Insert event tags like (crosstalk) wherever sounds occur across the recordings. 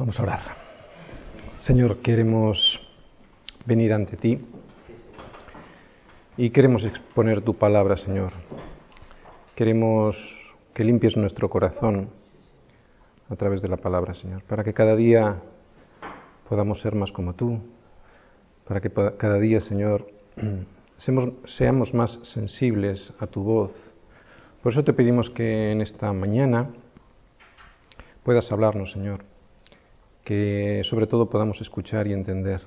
Vamos a orar. Señor, queremos venir ante ti y queremos exponer tu palabra, Señor. Queremos que limpies nuestro corazón a través de la palabra, Señor, para que cada día podamos ser más como tú, para que cada día, Señor, (clears throat) seamos más sensibles a tu voz. Por eso te pedimos que en esta mañana puedas hablarnos, Señor, que sobre todo podamos escuchar y entender.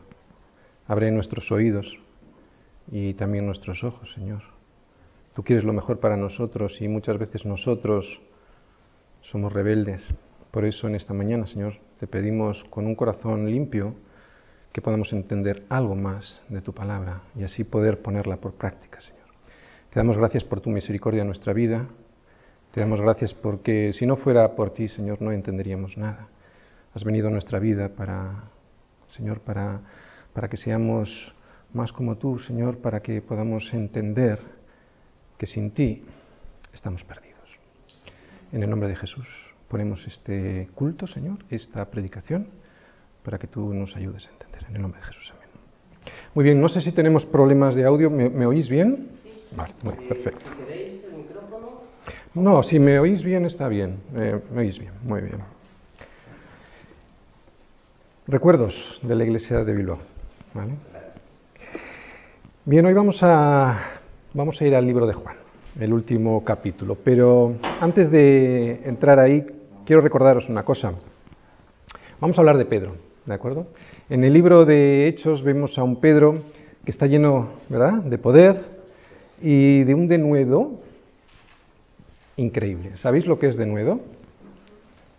Abre nuestros oídos y también nuestros ojos, Señor. Tú quieres lo mejor para nosotros y muchas veces nosotros somos rebeldes. Por eso en esta mañana, Señor, te pedimos con un corazón limpio que podamos entender algo más de tu palabra y así poder ponerla por práctica, Señor. Te damos gracias por tu misericordia en nuestra vida. Te damos gracias porque si no fuera por ti, Señor, no entenderíamos nada has venido a nuestra vida para, Señor, para, para que seamos más como tú, Señor, para que podamos entender que sin ti estamos perdidos. En el nombre de Jesús ponemos este culto, Señor, esta predicación, para que tú nos ayudes a entender. En el nombre de Jesús, amén. Muy bien, no sé si tenemos problemas de audio. ¿Me, oís bien? Sí. Vale, muy perfecto. el micrófono. No, si me oís bien está bien. Eh, me oís bien, muy bien. Recuerdos de la iglesia de Bilbao. Bien, hoy vamos a, vamos a ir al libro de Juan, el último capítulo. Pero antes de entrar ahí, quiero recordaros una cosa. Vamos a hablar de Pedro, ¿de acuerdo? En el libro de Hechos vemos a un Pedro que está lleno, ¿verdad?, de poder y de un denuedo increíble. ¿Sabéis lo que es denuedo?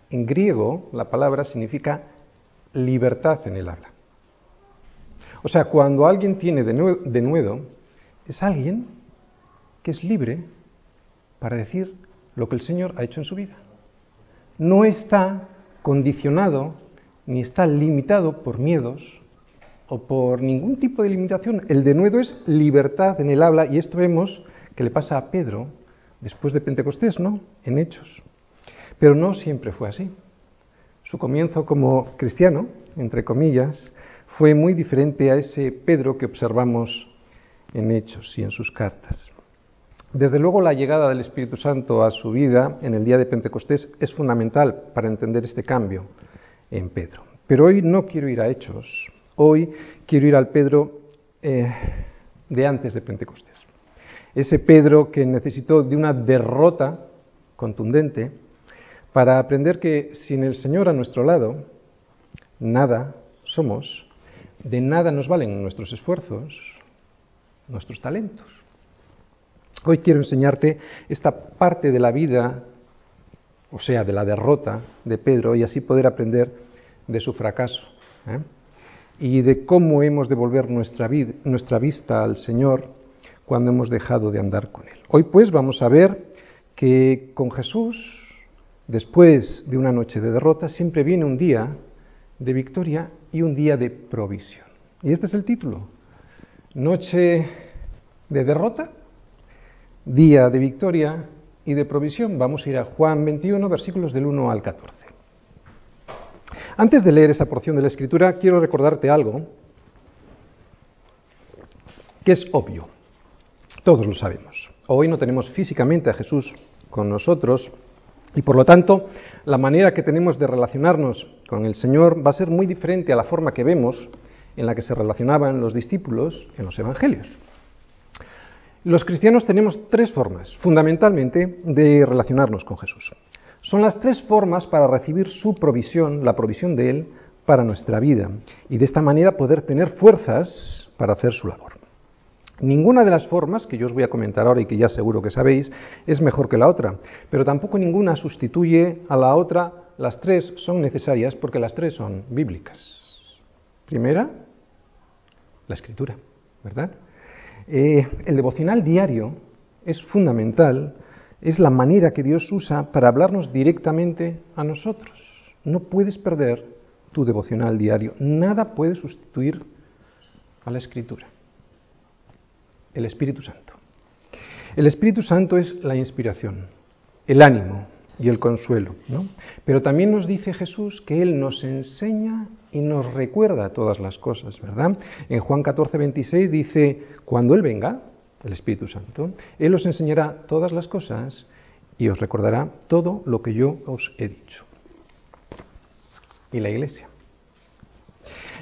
En griego la palabra significa libertad en el habla. O sea, cuando alguien tiene denuedo, es alguien que es libre para decir lo que el Señor ha hecho en su vida. No está condicionado ni está limitado por miedos o por ningún tipo de limitación. El denuedo es libertad en el habla y esto vemos que le pasa a Pedro después de Pentecostés, ¿no? En Hechos. Pero no siempre fue así. Su comienzo como cristiano, entre comillas, fue muy diferente a ese Pedro que observamos en Hechos y en sus cartas. Desde luego la llegada del Espíritu Santo a su vida en el día de Pentecostés es fundamental para entender este cambio en Pedro. Pero hoy no quiero ir a Hechos, hoy quiero ir al Pedro eh, de antes de Pentecostés. Ese Pedro que necesitó de una derrota contundente para aprender que sin el Señor a nuestro lado, nada somos, de nada nos valen nuestros esfuerzos, nuestros talentos. Hoy quiero enseñarte esta parte de la vida, o sea, de la derrota de Pedro, y así poder aprender de su fracaso. ¿eh? Y de cómo hemos de volver nuestra, nuestra vista al Señor cuando hemos dejado de andar con Él. Hoy pues vamos a ver que con Jesús Después de una noche de derrota siempre viene un día de victoria y un día de provisión. Y este es el título. Noche de derrota, día de victoria y de provisión. Vamos a ir a Juan 21, versículos del 1 al 14. Antes de leer esa porción de la escritura, quiero recordarte algo que es obvio. Todos lo sabemos. Hoy no tenemos físicamente a Jesús con nosotros, y por lo tanto, la manera que tenemos de relacionarnos con el Señor va a ser muy diferente a la forma que vemos en la que se relacionaban los discípulos en los Evangelios. Los cristianos tenemos tres formas, fundamentalmente, de relacionarnos con Jesús. Son las tres formas para recibir su provisión, la provisión de Él, para nuestra vida, y de esta manera poder tener fuerzas para hacer su labor. Ninguna de las formas que yo os voy a comentar ahora y que ya seguro que sabéis es mejor que la otra, pero tampoco ninguna sustituye a la otra. Las tres son necesarias porque las tres son bíblicas. Primera, la escritura, ¿verdad? Eh, el devocional diario es fundamental, es la manera que Dios usa para hablarnos directamente a nosotros. No puedes perder tu devocional diario, nada puede sustituir a la escritura el Espíritu Santo. El Espíritu Santo es la inspiración, el ánimo, y el consuelo. ¿no? Pero también nos dice Jesús que Él nos enseña y nos recuerda todas las cosas, ¿verdad? En Juan 14, 26 dice, cuando Él venga, el Espíritu Santo, Él os enseñará todas las cosas y os recordará todo lo que yo os he dicho. ¿Y la iglesia?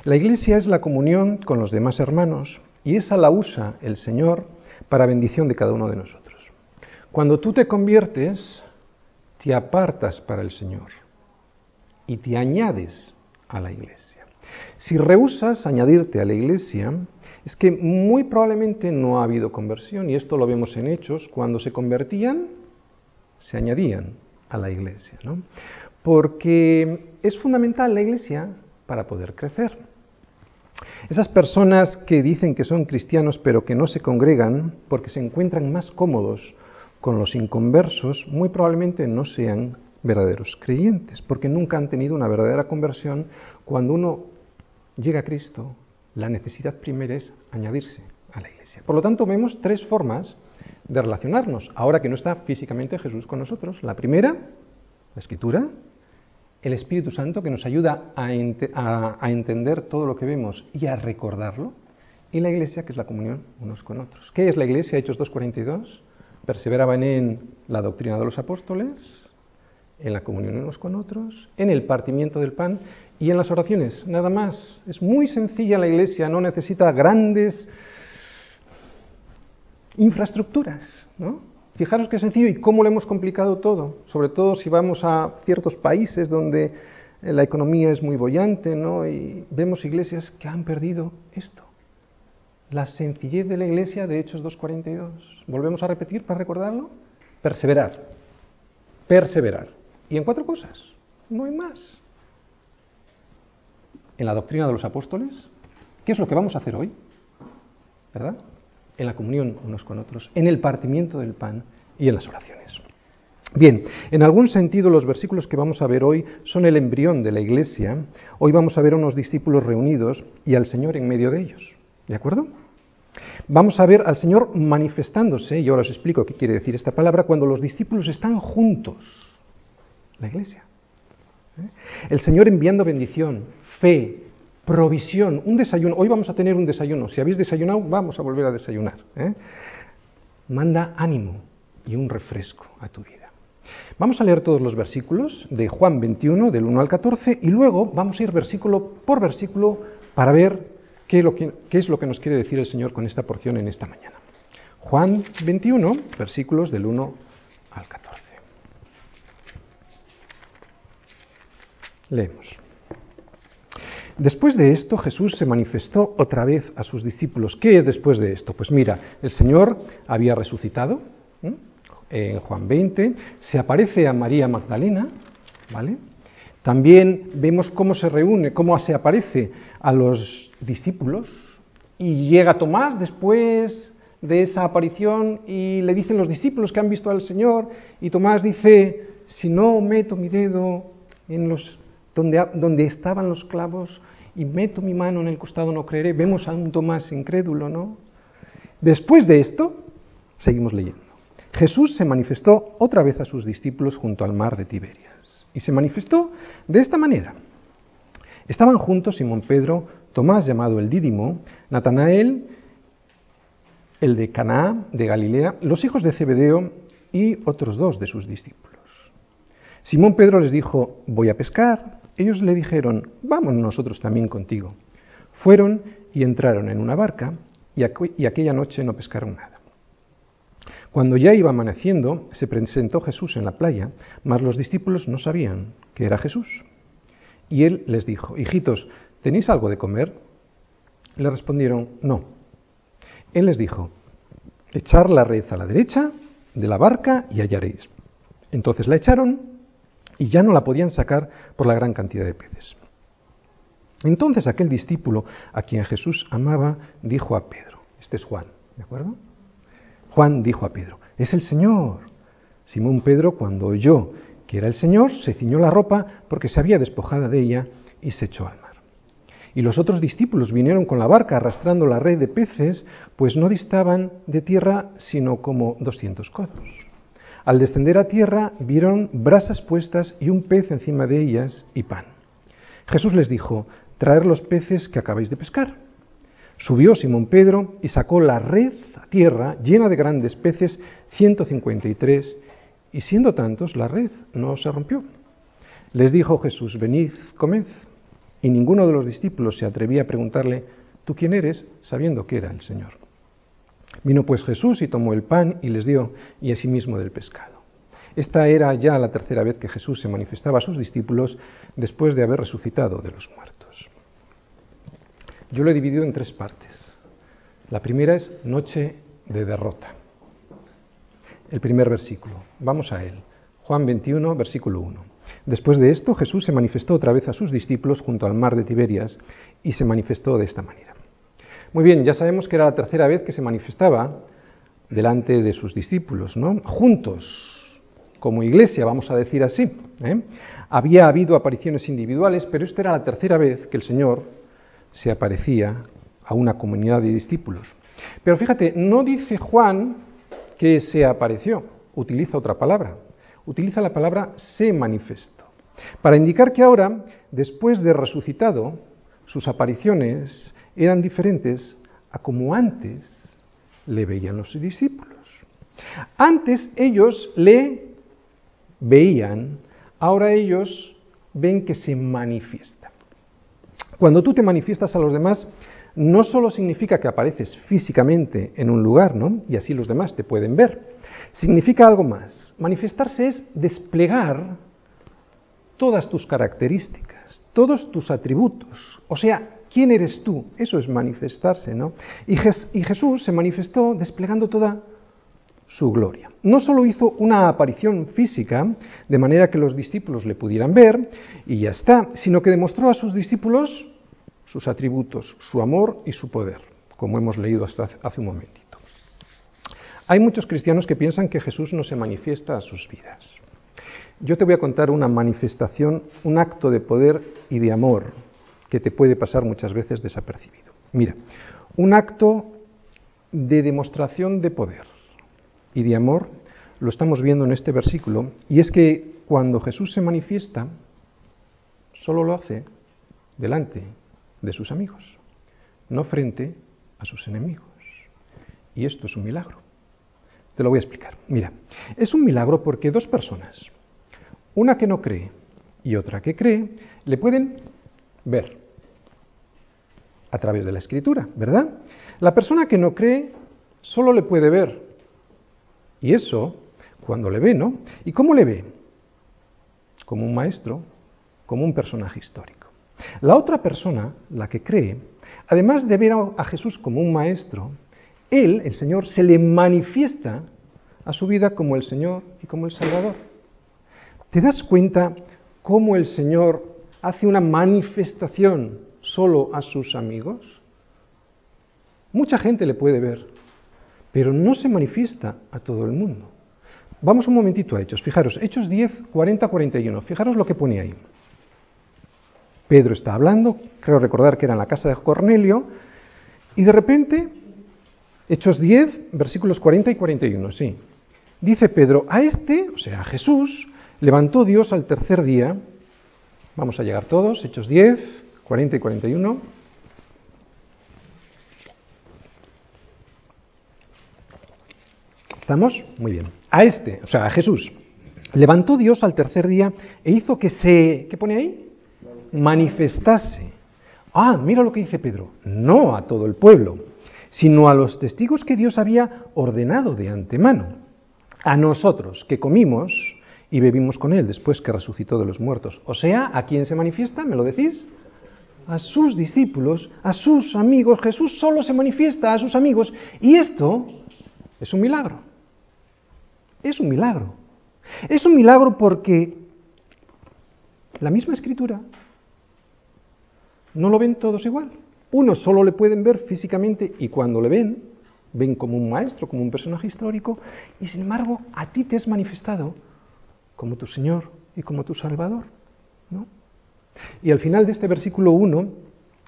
La iglesia es la comunión con los demás hermanos y esa la usa el Señor para bendición de cada uno de nosotros. Cuando tú te conviertes, te apartas para el Señor y te añades a la iglesia. Si rehusas añadirte a la iglesia, es que muy probablemente no ha habido conversión, y esto lo vemos en Hechos, cuando se convertían, se añadían a la iglesia, ¿no? Porque es fundamental la iglesia para poder crecer. Esas personas que dicen que son cristianos pero que no se congregan porque se encuentran más cómodos con los inconversos, muy probablemente no sean verdaderos creyentes, porque nunca han tenido una verdadera conversión. Cuando uno llega a Cristo, la necesidad primera es añadirse a la iglesia. Por lo tanto, vemos tres formas de relacionarnos, ahora que no está físicamente Jesús con nosotros. La primera, la escritura, el Espíritu Santo que nos ayuda a, entender todo lo que vemos y a recordarlo, y la iglesia que es la comunión unos con otros. ¿Qué es la iglesia? Hechos 2.42. Perseveraban en la doctrina de los apóstoles, en la comunión unos con otros, en el partimiento del pan y en las oraciones, nada más. Es muy sencilla la iglesia, no necesita grandes infraestructuras, ¿no? Fijaros qué sencillo y cómo lo hemos complicado todo, sobre todo si vamos a ciertos países donde la economía es muy bollante, ¿no? Y vemos iglesias que han perdido esto. La sencillez de la iglesia de Hechos 2.42. Volvemos a repetir para recordarlo. Perseverar. Perseverar. Y en cuatro cosas. No hay más. En la doctrina de los apóstoles. ¿Qué es lo que vamos a hacer hoy? ¿Verdad? En la comunión unos con otros. En el partimiento del pan y en las oraciones. Bien, en algún sentido los versículos que vamos a ver hoy son el embrión de la iglesia. Hoy vamos a ver a unos discípulos reunidos y al Señor en medio de ellos. ¿De acuerdo? Vamos a ver al Señor manifestándose, y ahora os explico qué quiere decir esta palabra, cuando los discípulos están juntos la iglesia. ¿Eh? El Señor enviando bendición, fe, provisión, un desayuno. Hoy vamos a tener un desayuno. Si habéis desayunado, vamos a volver a desayunar. ¿eh? Manda ánimo y un refresco a tu vida. Vamos a leer todos los versículos de Juan 21, del 1 al 14, y luego vamos a ir versículo por versículo para ver qué, qué es lo que nos quiere decir el Señor con esta porción en esta mañana. Juan 21, versículos del 1 al 14. Leemos. Después de esto Jesús se manifestó otra vez a sus discípulos. ¿Qué es después de esto? Pues mira, el Señor había resucitado en Juan 20, se aparece a María Magdalena, ¿vale? También vemos cómo se reúne, cómo se aparece a los discípulos y llega Tomás después de esa aparición y le dicen los discípulos que han visto al Señor y Tomás dice, si no meto mi dedo en los donde, estaban los clavos y meto mi mano en el costado no creeré. Vemos a un Tomás incrédulo, ¿no? Después de esto, seguimos leyendo. Jesús se manifestó otra vez a sus discípulos junto al mar de Tiberias. Y se manifestó de esta manera. Estaban juntos Simón Pedro, Tomás llamado el Dídimo, Natanael, el de Caná de Galilea, los hijos de Zebedeo y otros dos de sus discípulos. Simón Pedro les dijo, voy a pescar. Ellos le dijeron, vamos nosotros también contigo. Fueron y entraron en una barca y, aquella noche no pescaron nada. Cuando ya iba amaneciendo, se presentó Jesús en la playa, mas los discípulos no sabían que era Jesús. Y él les dijo, hijitos, ¿tenéis algo de comer? Le respondieron, no. Él les dijo, echar la red a la derecha de la barca y hallaréis. Entonces la echaron y ya no la podían sacar por la gran cantidad de peces. Entonces aquel discípulo a quien Jesús amaba dijo a Pedro, este es Juan, ¿de acuerdo? Juan dijo a Pedro, es el Señor. Simón Pedro, cuando oyó que era el Señor, se ciñó la ropa porque se había despojado de ella y se echó al mar. Y los otros discípulos vinieron con la barca arrastrando la red de peces, pues no distaban de tierra sino como doscientos codos. Al descender a tierra vieron brasas puestas y un pez encima de ellas y pan. Jesús les dijo, traer los peces que acabáis de pescar. Subió Simón Pedro y sacó la red a tierra llena de grandes peces, 153, y siendo tantos, la red no se rompió. Les dijo Jesús, venid, comed. Y ninguno de los discípulos se atrevía a preguntarle, ¿tú quién eres? sabiendo que era el Señor. Vino pues Jesús y tomó el pan y les dio, y asimismo del pescado. Esta era ya la tercera vez que Jesús se manifestaba a sus discípulos después de haber resucitado de los muertos. Yo lo he dividido en tres partes. La primera es noche de derrota. El primer versículo. Vamos a él. Juan 21, versículo 1. Después de esto, Jesús se manifestó otra vez a sus discípulos junto al mar de Tiberias y se manifestó de esta manera. Muy bien, ya sabemos que era la tercera vez que se manifestaba delante de sus discípulos, ¿no? Juntos, como iglesia, vamos a decir así. ¿eh? Había habido apariciones individuales, pero esta era la tercera vez que el Señor se aparecía a una comunidad de discípulos. Pero fíjate, no dice Juan que se apareció, utiliza otra palabra utiliza la palabra se manifestó, para indicar que ahora, después de resucitado, sus apariciones eran diferentes a como antes le veían los discípulos. Antes ellos le veían, ahora ellos ven que se manifiesta. Cuando tú te manifiestas a los demás, no solo significa que apareces físicamente en un lugar, ¿no? Y así los demás te pueden ver. Significa algo más manifestarse es desplegar todas tus características, todos tus atributos. O sea, ¿quién eres tú? Eso es manifestarse, ¿no? Y, Jesús se manifestó desplegando toda su gloria. No solo hizo una aparición física, de manera que los discípulos le pudieran ver, y ya está, sino que demostró a sus discípulos sus atributos, su amor y su poder, como hemos leído hasta hace un momento. Hay muchos cristianos que piensan que Jesús no se manifiesta a sus vidas. Yo te voy a contar una manifestación, un acto de poder y de amor que te puede pasar muchas veces desapercibido. Mira, un acto de demostración de poder y de amor lo estamos viendo en este versículo, y es que cuando Jesús se manifiesta, solo lo hace delante de sus amigos, no frente a sus enemigos. Y esto es un milagro. Te lo voy a explicar. Mira, es un milagro porque dos personas, una que no cree y otra que cree, le pueden ver a través de la escritura, ¿verdad? La persona que no cree solo le puede ver. Y eso, cuando le ve, ¿no? ¿Y cómo le ve? Como un maestro, como un personaje histórico. La otra persona, la que cree, además de ver a Jesús como un maestro, él, el Señor, se le manifiesta a su vida como el Señor y como el Salvador. ¿Te das cuenta cómo el Señor hace una manifestación solo a sus amigos? Mucha gente le puede ver, pero no se manifiesta a todo el mundo. Vamos un momentito a Hechos. Fijaros, Hechos 10, 40, 41. Fijaros lo que pone ahí. Pedro está hablando, creo recordar que era en la casa de Cornelio, y de repente Hechos 10, versículos 40 y 41, sí. Dice Pedro, a este, o sea, a Jesús, levantó Dios al tercer día. Vamos a llegar todos, Hechos 10, 40 y 41. ¿Estamos? Muy bien. A este, o sea, a Jesús, levantó Dios al tercer día e hizo que se, ¿qué pone ahí? Manifestase. Ah, mira lo que dice Pedro, no a todo el pueblo sino a los testigos que Dios había ordenado de antemano, a nosotros que comimos y bebimos con Él después que resucitó de los muertos. O sea, ¿a quién se manifiesta? ¿Me lo decís? A sus discípulos, a sus amigos. Jesús solo se manifiesta a sus amigos. Y esto es un milagro. Es un milagro. Es un milagro porque la misma escritura no lo ven todos igual. Unos solo le pueden ver físicamente y cuando le ven, ven como un maestro, como un personaje histórico, y sin embargo a ti te es manifestado como tu Señor y como tu Salvador. ¿no? Y al final de este versículo 1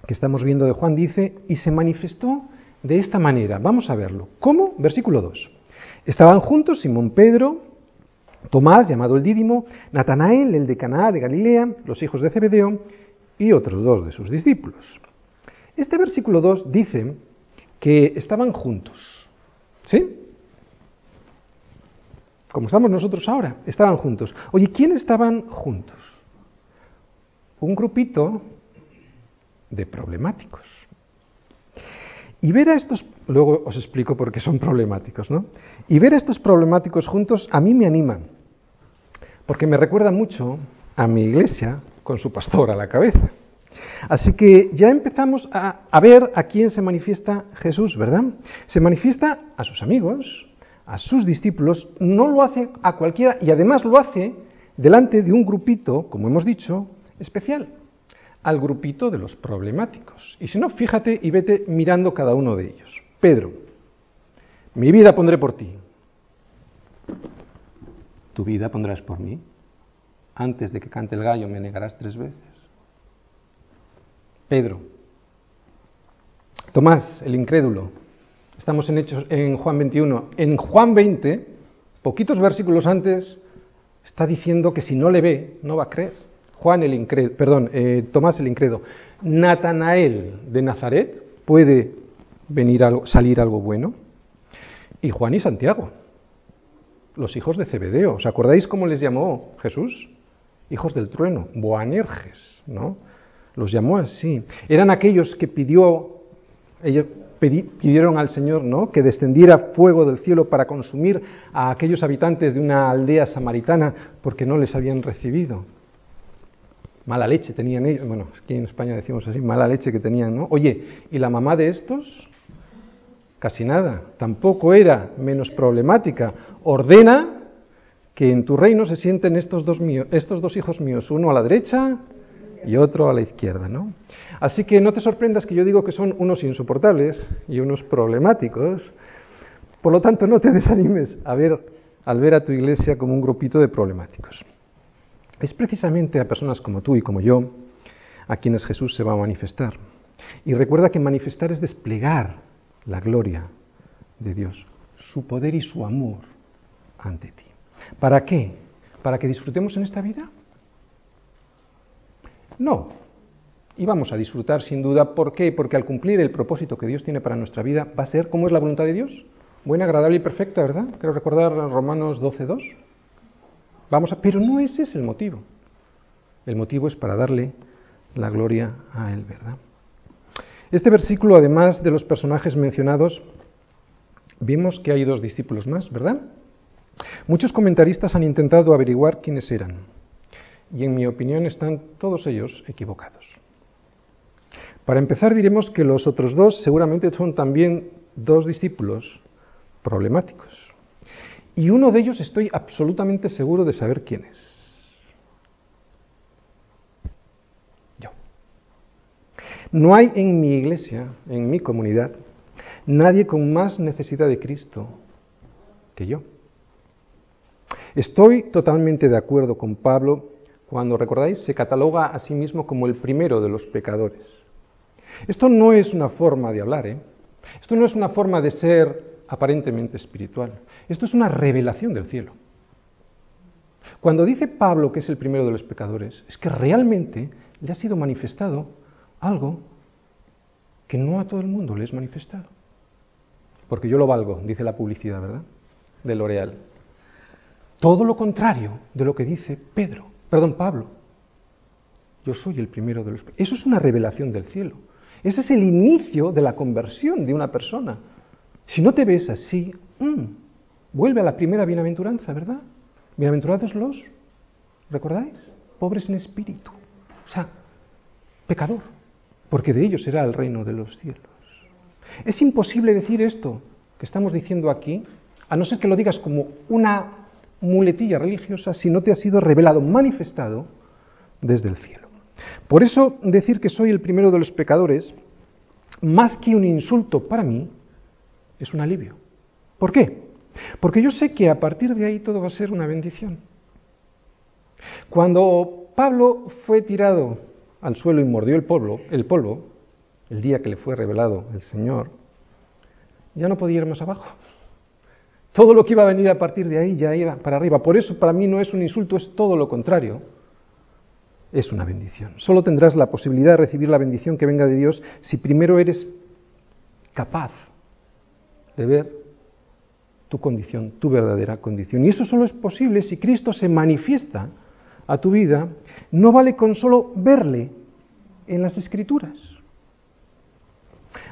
que estamos viendo de Juan dice, y se manifestó de esta manera. Vamos a verlo. ¿Cómo? Versículo 2. Estaban juntos Simón Pedro Tomás, llamado el Dídimo, Natanael, el de Caná de Galilea, los hijos de Zebedeo y otros dos de sus discípulos. Este versículo 2 dice que estaban juntos. ¿Sí? Como estamos nosotros ahora, estaban juntos. Oye, ¿quién estaban juntos? Un grupito de problemáticos. Y ver a estos, luego os explico por qué son problemáticos, ¿no? Y ver a estos problemáticos juntos a mí me anima, porque me recuerda mucho a mi iglesia con su pastor a la cabeza. Así que ya empezamos a, a, ver a quién se manifiesta Jesús, ¿verdad? Se manifiesta a sus amigos, a sus discípulos, no lo hace a cualquiera y además lo hace delante de un grupito, como hemos dicho, especial, al grupito de los problemáticos. Y si no, fíjate y vete mirando cada uno de ellos. Pedro, mi vida pondré por ti. ¿Tu vida pondrás por mí? Antes de que cante el gallo me negarás tres veces. Pedro. Tomás, el incrédulo. Estamos en, Hechos, en Juan 21. En Juan 20, poquitos versículos antes, está diciendo que si no le ve, no va a creer. Juan el incrédulo, perdón, eh, Tomás el incrédulo. Natanael de Nazaret puede venir algo, salir algo bueno. Y Juan y Santiago, los hijos de Zebedeo. ¿Os acordáis cómo les llamó Jesús? Hijos del trueno, Boanerges, ¿no? Los llamó así. Eran aquellos que pidió, ellos pidieron al Señor, ¿no? Que descendiera fuego del cielo para consumir a aquellos habitantes de una aldea samaritana porque no les habían recibido. Mala leche tenían ellos, bueno, aquí en España decimos así, mala leche que tenían, ¿no? Oye, ¿y la mamá de estos? Casi nada, tampoco era menos problemática. Ordena que en tu reino se sienten estos dos, míos, estos dos hijos míos, uno a la derecha y otro a la izquierda, ¿no? Así que no te sorprendas que yo digo que son unos insoportables y unos problemáticos. Por lo tanto, no te (laughs) desanimes a ver, al ver a tu iglesia como un grupito de problemáticos. Es precisamente a personas como tú y como yo a quienes Jesús se va a manifestar. Y recuerda que manifestar es desplegar la gloria de Dios, su poder y su amor ante ti. ¿Para qué? ¿Para que disfrutemos en esta vida? No. Y vamos a disfrutar sin duda. ¿Por qué? Porque al cumplir el propósito que Dios tiene para nuestra vida va a ser, ¿cómo es la voluntad de Dios? Buena, agradable y perfecta, ¿verdad? Quiero recordar Romanos 12.2. Pero no ese es el motivo. El motivo es para darle la gloria a Él, ¿verdad? Este versículo, además de los personajes mencionados, vimos que hay dos discípulos más, ¿verdad? Muchos comentaristas han intentado averiguar quiénes eran, y en mi opinión están todos ellos equivocados. Para empezar diremos que los otros dos seguramente son también dos discípulos problemáticos. Y uno de ellos estoy absolutamente seguro de saber quién es. Yo. No hay en mi iglesia, en mi comunidad, nadie con más necesidad de Cristo que yo. Estoy totalmente de acuerdo con Pablo cuando, recordáis, se cataloga a sí mismo como el primero de los pecadores. Esto no es una forma de hablar, ¿eh? Esto no es una forma de ser aparentemente espiritual. Esto es una revelación del cielo. Cuando dice Pablo que es el primero de los pecadores, es que realmente le ha sido manifestado algo que no a todo el mundo le es manifestado. Porque yo lo valgo, dice la publicidad, ¿verdad? De L'Oreal. Todo lo contrario de lo que dice Pedro, perdón, Pablo. Yo soy el primero de los. Eso es una revelación del cielo. Ese es el inicio de la conversión de una persona. Si no te ves así, mmm, vuelve a la primera bienaventuranza, ¿verdad? Bienaventurados los, ¿recordáis? Pobres en espíritu. O sea, pecador, porque de ellos será el reino de los cielos. Es imposible decir esto que estamos diciendo aquí, a no ser que lo digas como una muletilla religiosa, si no te ha sido revelado, manifestado desde el cielo. Por eso decir que soy el primero de los pecadores, más que un insulto para mí, es un alivio. ¿Por qué? Porque yo sé que a partir de ahí todo va a ser una bendición. Cuando Pablo fue tirado al suelo y mordió el polvo, el polvo, el día que le fue revelado el Señor, ya no podía ir más abajo. Todo lo que iba a venir a partir de ahí ya iba para arriba. Por eso para mí no es un insulto, es todo lo contrario. Es una bendición. Solo tendrás la posibilidad de recibir la bendición que venga de Dios si primero eres capaz de ver tu condición, tu verdadera condición. Y eso solo es posible si Cristo se manifiesta a tu vida. No vale con solo verle en las escrituras.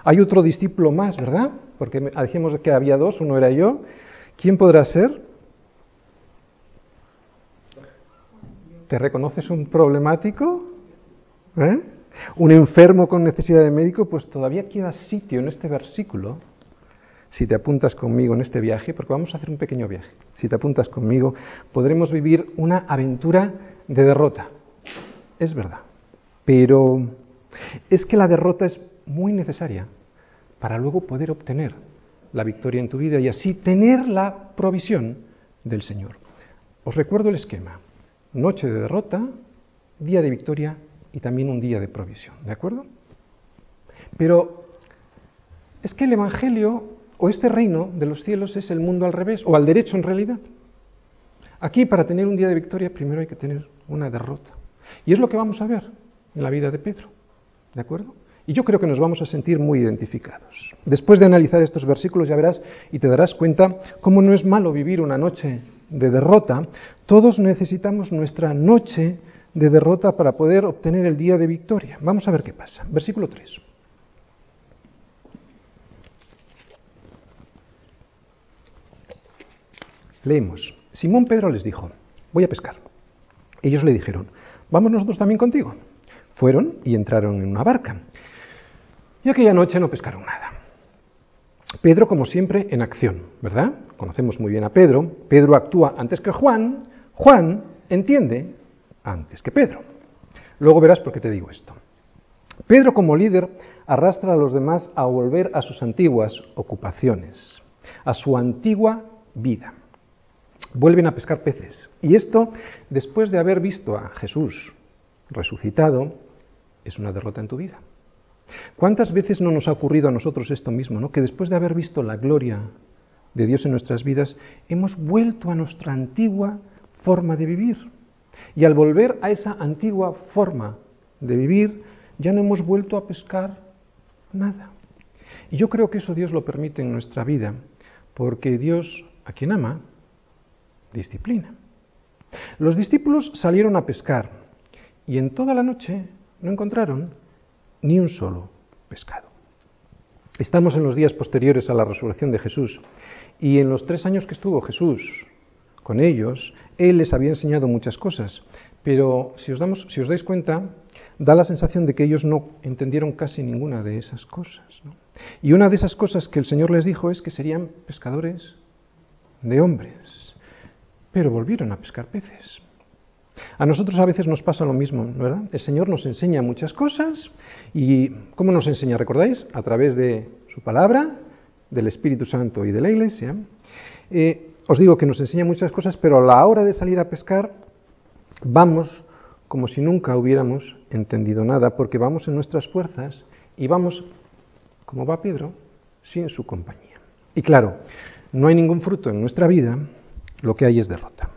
Hay otro discípulo más, ¿verdad? Porque dijimos que había dos, uno era yo. ¿Quién podrá ser? ¿Te reconoces un problemático? ¿Eh? ¿Un enfermo con necesidad de médico? Pues todavía queda sitio en este versículo. Si te apuntas conmigo en este viaje, porque vamos a hacer un pequeño viaje. Si te apuntas conmigo, podremos vivir una aventura de derrota. Es verdad. Pero es que la derrota es muy necesaria para luego poder obtener la victoria en tu vida y así tener la provisión del Señor. Os recuerdo el esquema. Noche de derrota, día de victoria y también un día de provisión. ¿De acuerdo? Pero es que el Evangelio o este reino de los cielos es el mundo al revés, o al derecho en realidad. Aquí para tener un día de victoria primero hay que tener una derrota. Y es lo que vamos a ver en la vida de Pedro. ¿De acuerdo? Y yo creo que nos vamos a sentir muy identificados. Después de analizar estos versículos ya verás y te darás cuenta cómo no es malo vivir una noche de derrota. Todos necesitamos nuestra noche de derrota para poder obtener el día de victoria. Vamos a ver qué pasa. Versículo 3. Leemos. Simón Pedro les dijo, voy a pescar. Ellos le dijeron, vamos nosotros también contigo. Fueron y entraron en una barca y aquella noche no pescaron nada. Pedro, como siempre, en acción, ¿verdad? Conocemos muy bien a Pedro. Pedro actúa antes que Juan. Juan entiende antes que Pedro. Luego verás por qué te digo esto. Pedro, como líder, arrastra a los demás a volver a sus antiguas ocupaciones, a su antigua vida. Vuelven a pescar peces. Y esto, después de haber visto a Jesús resucitado, es una derrota en tu vida. ¿Cuántas veces no nos ha ocurrido a nosotros esto mismo, ¿no? que después de haber visto la gloria de Dios en nuestras vidas, hemos vuelto a nuestra antigua forma de vivir? Y al volver a esa antigua forma de vivir, ya no hemos vuelto a pescar nada. Y yo creo que eso Dios lo permite en nuestra vida, porque Dios, a quien ama, disciplina. Los discípulos salieron a pescar y en toda la noche no encontraron ni un solo pescado. Estamos en los días posteriores a la resurrección de Jesús y en los tres años que estuvo Jesús con ellos, Él les había enseñado muchas cosas, pero si os, damos, si os dais cuenta, da la sensación de que ellos no entendieron casi ninguna de esas cosas. Y una de esas cosas que el Señor les dijo es que serían pescadores de hombres, pero volvieron a pescar peces. A nosotros a veces nos pasa lo mismo, ¿verdad? El Señor nos enseña muchas cosas y ¿cómo nos enseña? ¿Recordáis? A través de su palabra, del Espíritu Santo y de la Iglesia. Eh, os digo que nos enseña muchas cosas, pero a la hora de salir a pescar vamos como si nunca hubiéramos entendido nada, porque vamos en nuestras fuerzas y vamos, como va Pedro, sin su compañía. Y claro, no hay ningún fruto en nuestra vida, lo que hay es derrota.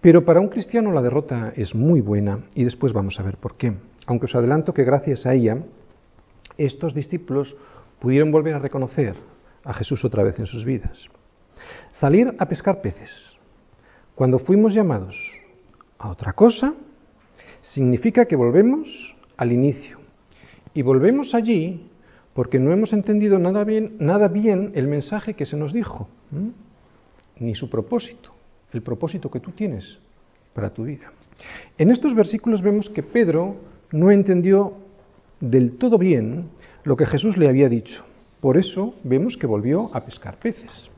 Pero para un cristiano la derrota es muy buena y después vamos a ver por qué. Aunque os adelanto que gracias a ella estos discípulos pudieron volver a reconocer a Jesús otra vez en sus vidas. Salir a pescar peces. Cuando fuimos llamados a otra cosa, significa que volvemos al inicio. Y volvemos allí porque no hemos entendido nada bien, nada bien el mensaje que se nos dijo, ni su propósito el propósito que tú tienes para tu vida. En estos versículos vemos que Pedro no entendió del todo bien lo que Jesús le había dicho. Por eso vemos que volvió a pescar peces.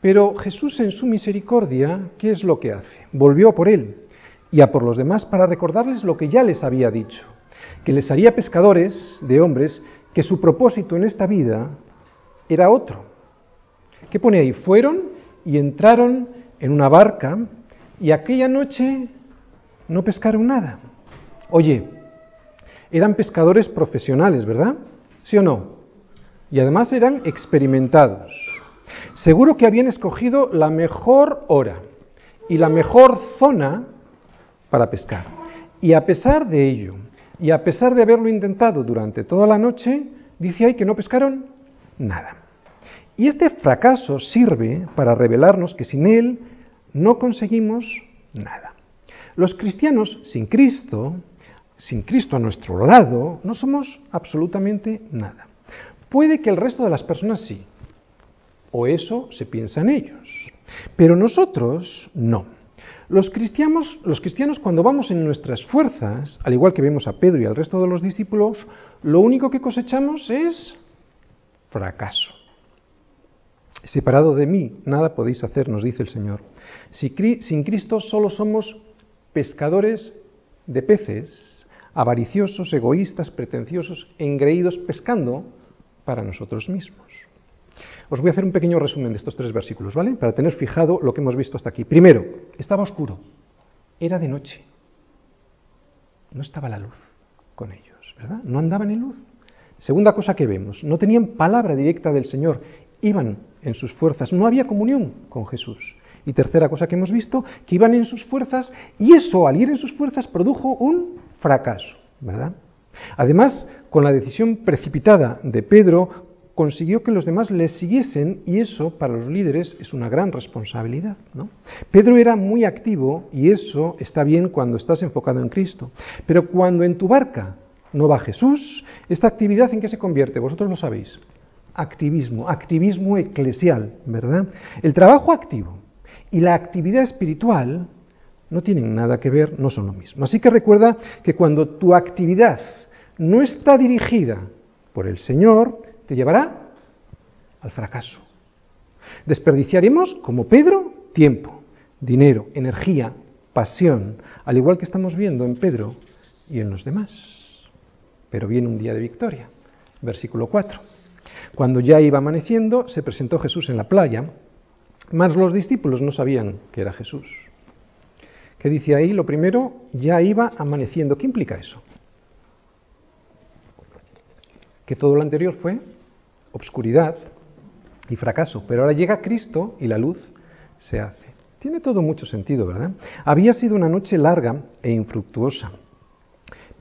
Pero Jesús en su misericordia, ¿qué es lo que hace? Volvió a por él y a por los demás para recordarles lo que ya les había dicho, que les haría pescadores de hombres, que su propósito en esta vida era otro. ¿Qué pone ahí? Fueron y entraron en una barca y aquella noche no pescaron nada. Oye, eran pescadores profesionales, ¿verdad? ¿Sí o no? Y además eran experimentados. Seguro que habían escogido la mejor hora y la mejor zona para pescar. Y a pesar de ello, y a pesar de haberlo intentado durante toda la noche, dice ahí que no pescaron nada. Y este fracaso sirve para revelarnos que sin él no conseguimos nada. Los cristianos sin Cristo, sin Cristo a nuestro lado, no somos absolutamente nada. Puede que el resto de las personas sí, o eso se piensa en ellos, pero nosotros no. Los cristianos, los cristianos cuando vamos en nuestras fuerzas, al igual que vemos a Pedro y al resto de los discípulos, lo único que cosechamos es fracaso. Separado de mí, nada podéis hacer, nos dice el Señor. sin Cristo solo somos pescadores de peces, avariciosos, egoístas, pretenciosos, engreídos, pescando para nosotros mismos. Os voy a hacer un pequeño resumen de estos tres versículos, ¿vale? Para tener fijado lo que hemos visto hasta aquí. Primero, estaba oscuro, era de noche, no estaba la luz con ellos, ¿verdad? No andaban en luz. Segunda cosa que vemos, no tenían palabra directa del Señor, iban en sus fuerzas, no había comunión con Jesús. Y tercera cosa que hemos visto, que iban en sus fuerzas y eso al ir en sus fuerzas produjo un fracaso, ¿verdad? Además, con la decisión precipitada de Pedro, consiguió que los demás le siguiesen y eso para los líderes es una gran responsabilidad. ¿no? Pedro era muy activo y eso está bien cuando estás enfocado en Cristo. Pero cuando en tu barca no va Jesús, esta actividad en qué se convierte, vosotros lo sabéis. Activismo, activismo eclesial, ¿verdad? El trabajo activo y la actividad espiritual no tienen nada que ver, no son lo mismo. Así que recuerda que cuando tu actividad no está dirigida por el Señor, te llevará al fracaso. Desperdiciaremos, como Pedro, tiempo, dinero, energía, pasión, al igual que estamos viendo en Pedro y en los demás. Pero viene un día de victoria. Versículo 4. Cuando ya iba amaneciendo, se presentó Jesús en la playa, mas los discípulos no sabían que era Jesús. ¿Qué dice ahí? Lo primero, ya iba amaneciendo. ¿Qué implica eso? Que todo lo anterior fue obscuridad y fracaso, pero ahora llega Cristo y la luz se hace. Tiene todo mucho sentido, ¿verdad? Había sido una noche larga e infructuosa.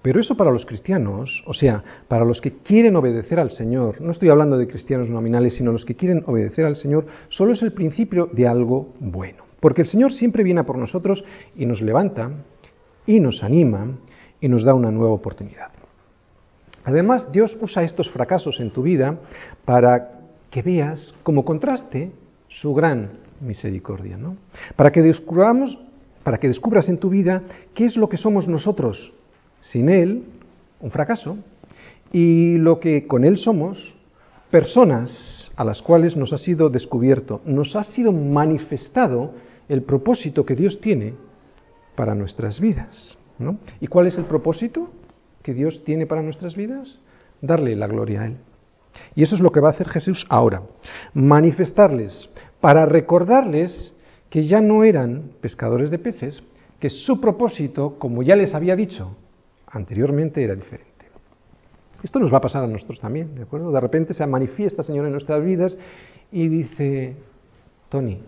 Pero eso para los cristianos, o sea, para los que quieren obedecer al Señor, no estoy hablando de cristianos nominales, sino los que quieren obedecer al Señor, solo es el principio de algo bueno. Porque el Señor siempre viene por nosotros y nos levanta y nos anima y nos da una nueva oportunidad. Además, Dios usa estos fracasos en tu vida para que veas como contraste su gran misericordia, ¿no? Para que descubramos, para que descubras en tu vida qué es lo que somos nosotros sin él, un fracaso, y lo que con él somos, personas a las cuales nos ha sido descubierto, nos ha sido manifestado el propósito que Dios tiene para nuestras vidas. ¿Y cuál es el propósito? que Dios tiene para nuestras vidas? Darle la gloria a Él. Y eso es lo que va a hacer Jesús ahora. Manifestarles, para recordarles que ya no eran pescadores de peces, que su propósito, como ya les había dicho anteriormente, era diferente. Esto nos va a pasar a nosotros también, ¿de acuerdo? De repente se manifiesta, Señor, en nuestras vidas y dice, Tony,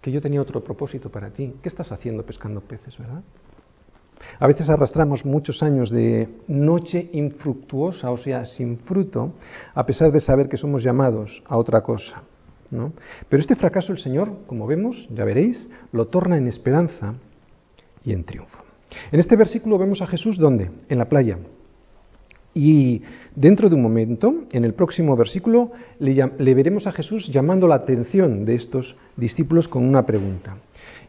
que yo tenía otro propósito para ti. ¿Qué estás haciendo pescando peces, verdad? A veces arrastramos muchos años de noche infructuosa, o sea, sin fruto, a pesar de saber que somos llamados a otra cosa. ¿no? Pero este fracaso el Señor, como vemos, ya veréis, lo torna en esperanza y en triunfo. En este versículo vemos a Jesús ¿dónde? En la playa. Y dentro de un momento, en el próximo versículo, le, le veremos a Jesús llamando la atención de estos discípulos con una pregunta.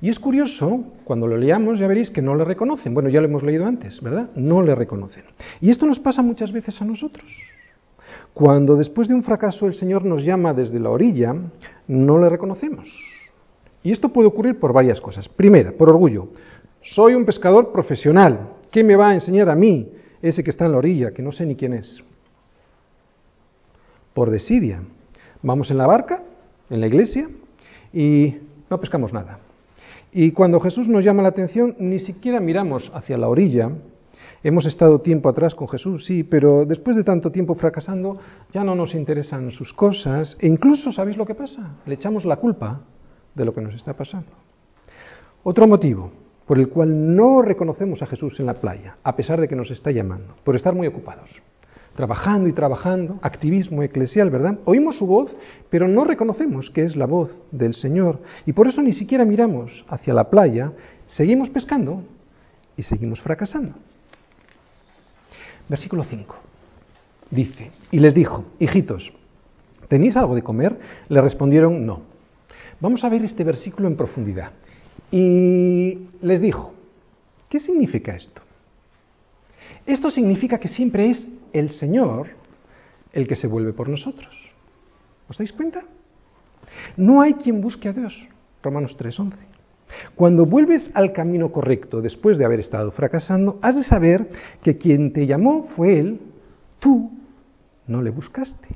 Y es curioso, cuando lo leamos ya veréis que no le reconocen. Bueno, ya lo hemos leído antes, ¿verdad? No le reconocen. Y esto nos pasa muchas veces a nosotros. Cuando después de un fracaso el Señor nos llama desde la orilla, no le reconocemos. Y esto puede ocurrir por varias cosas. Primera, por orgullo. Soy un pescador profesional. ¿Qué me va a enseñar a mí ese que está en la orilla, que no sé ni quién es? Por desidia. Vamos en la barca, en la iglesia, y no pescamos nada. Y cuando Jesús nos llama la atención, ni siquiera miramos hacia la orilla, Hemos estado tiempo atrás con Jesús, sí, pero después de tanto tiempo fracasando, ya no nos interesan sus cosas e incluso, ¿sabéis lo que pasa? Le echamos la culpa de lo que nos está pasando. Otro motivo por el cual no reconocemos a Jesús en la playa, a pesar de que nos está llamando, por estar muy ocupados trabajando y trabajando, activismo eclesial, ¿verdad? Oímos su voz, pero no reconocemos que es la voz del Señor. Y por eso ni siquiera miramos hacia la playa, seguimos pescando y seguimos fracasando. Versículo 5. Dice, y les dijo, hijitos, ¿tenéis algo de comer? Le respondieron, no. Vamos a ver este versículo en profundidad. Y les dijo, ¿qué significa esto? Esto significa que siempre es el Señor el que se vuelve por nosotros. ¿Os dais cuenta? No hay quien busque a Dios. Romanos 3:11. Cuando vuelves al camino correcto después de haber estado fracasando, has de saber que quien te llamó fue Él, tú no le buscaste.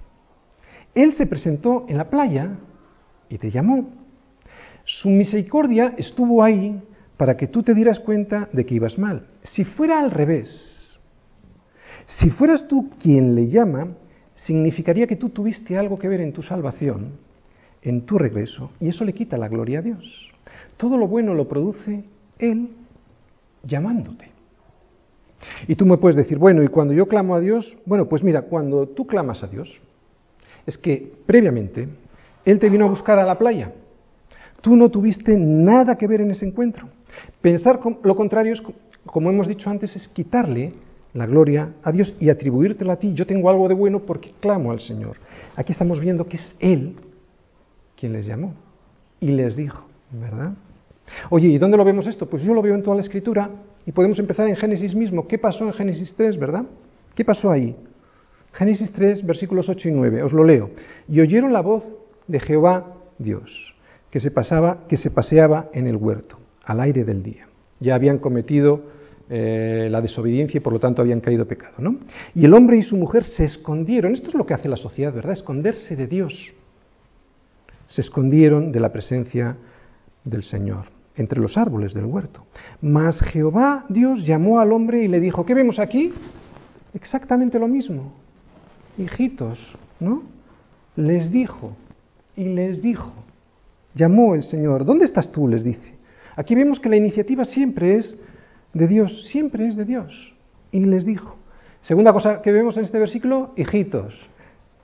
Él se presentó en la playa y te llamó. Su misericordia estuvo ahí para que tú te dieras cuenta de que ibas mal. Si fuera al revés, si fueras tú quien le llama, significaría que tú tuviste algo que ver en tu salvación, en tu regreso, y eso le quita la gloria a Dios. Todo lo bueno lo produce Él llamándote. Y tú me puedes decir, bueno, y cuando yo clamo a Dios, bueno, pues mira, cuando tú clamas a Dios, es que previamente Él te vino a buscar a la playa. Tú no tuviste nada que ver en ese encuentro. Pensar lo contrario como hemos dicho antes, es quitarle la gloria a Dios y atribuírtela a ti. Yo tengo algo de bueno porque clamo al Señor. Aquí estamos viendo que es Él quien les llamó y les dijo, ¿verdad? Oye, ¿y dónde lo vemos esto? Pues yo lo veo en toda la escritura y podemos empezar en Génesis mismo. ¿Qué pasó en Génesis 3, verdad? ¿Qué pasó ahí? Génesis 3, versículos 8 y 9. Os lo leo. Y oyeron la voz de Jehová Dios, que se, pasaba, que se paseaba en el huerto, al aire del día. Ya habían cometido eh, la desobediencia y por lo tanto habían caído pecado. ¿no? Y el hombre y su mujer se escondieron. Esto es lo que hace la sociedad, ¿verdad? Esconderse de Dios. Se escondieron de la presencia del Señor entre los árboles del huerto. Mas Jehová Dios llamó al hombre y le dijo, ¿qué vemos aquí? Exactamente lo mismo. Hijitos, ¿no? Les dijo y les dijo. Llamó el Señor. ¿Dónde estás tú? les dice. Aquí vemos que la iniciativa siempre es de Dios, siempre es de Dios. Y les dijo. Segunda cosa que vemos en este versículo, hijitos.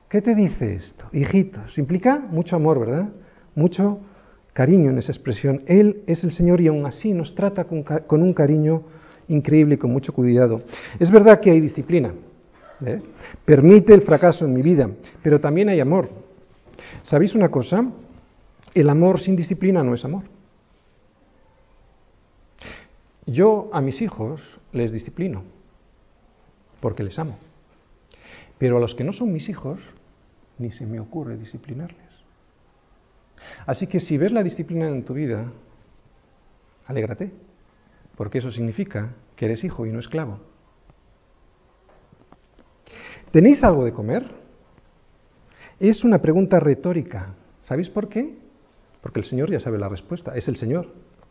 ¿Qué te dice esto? Hijitos. Implica mucho amor, ¿verdad? Mucho cariño en esa expresión. Él es el Señor y aún así nos trata con, un cariño increíble y con mucho cuidado. Es verdad que hay disciplina. ¿eh? Permite el fracaso en mi vida, pero también hay amor. ¿Sabéis una cosa? El amor sin disciplina no es amor. Yo a mis hijos les disciplino, porque les amo. Pero a los que no son mis hijos, ni se me ocurre disciplinarles. Así que si ves la disciplina en tu vida, alégrate, porque eso significa que eres hijo y no esclavo. ¿Tenéis algo de comer? Es una pregunta retórica. ¿Sabéis por qué? Porque el Señor ya sabe la respuesta. Es el Señor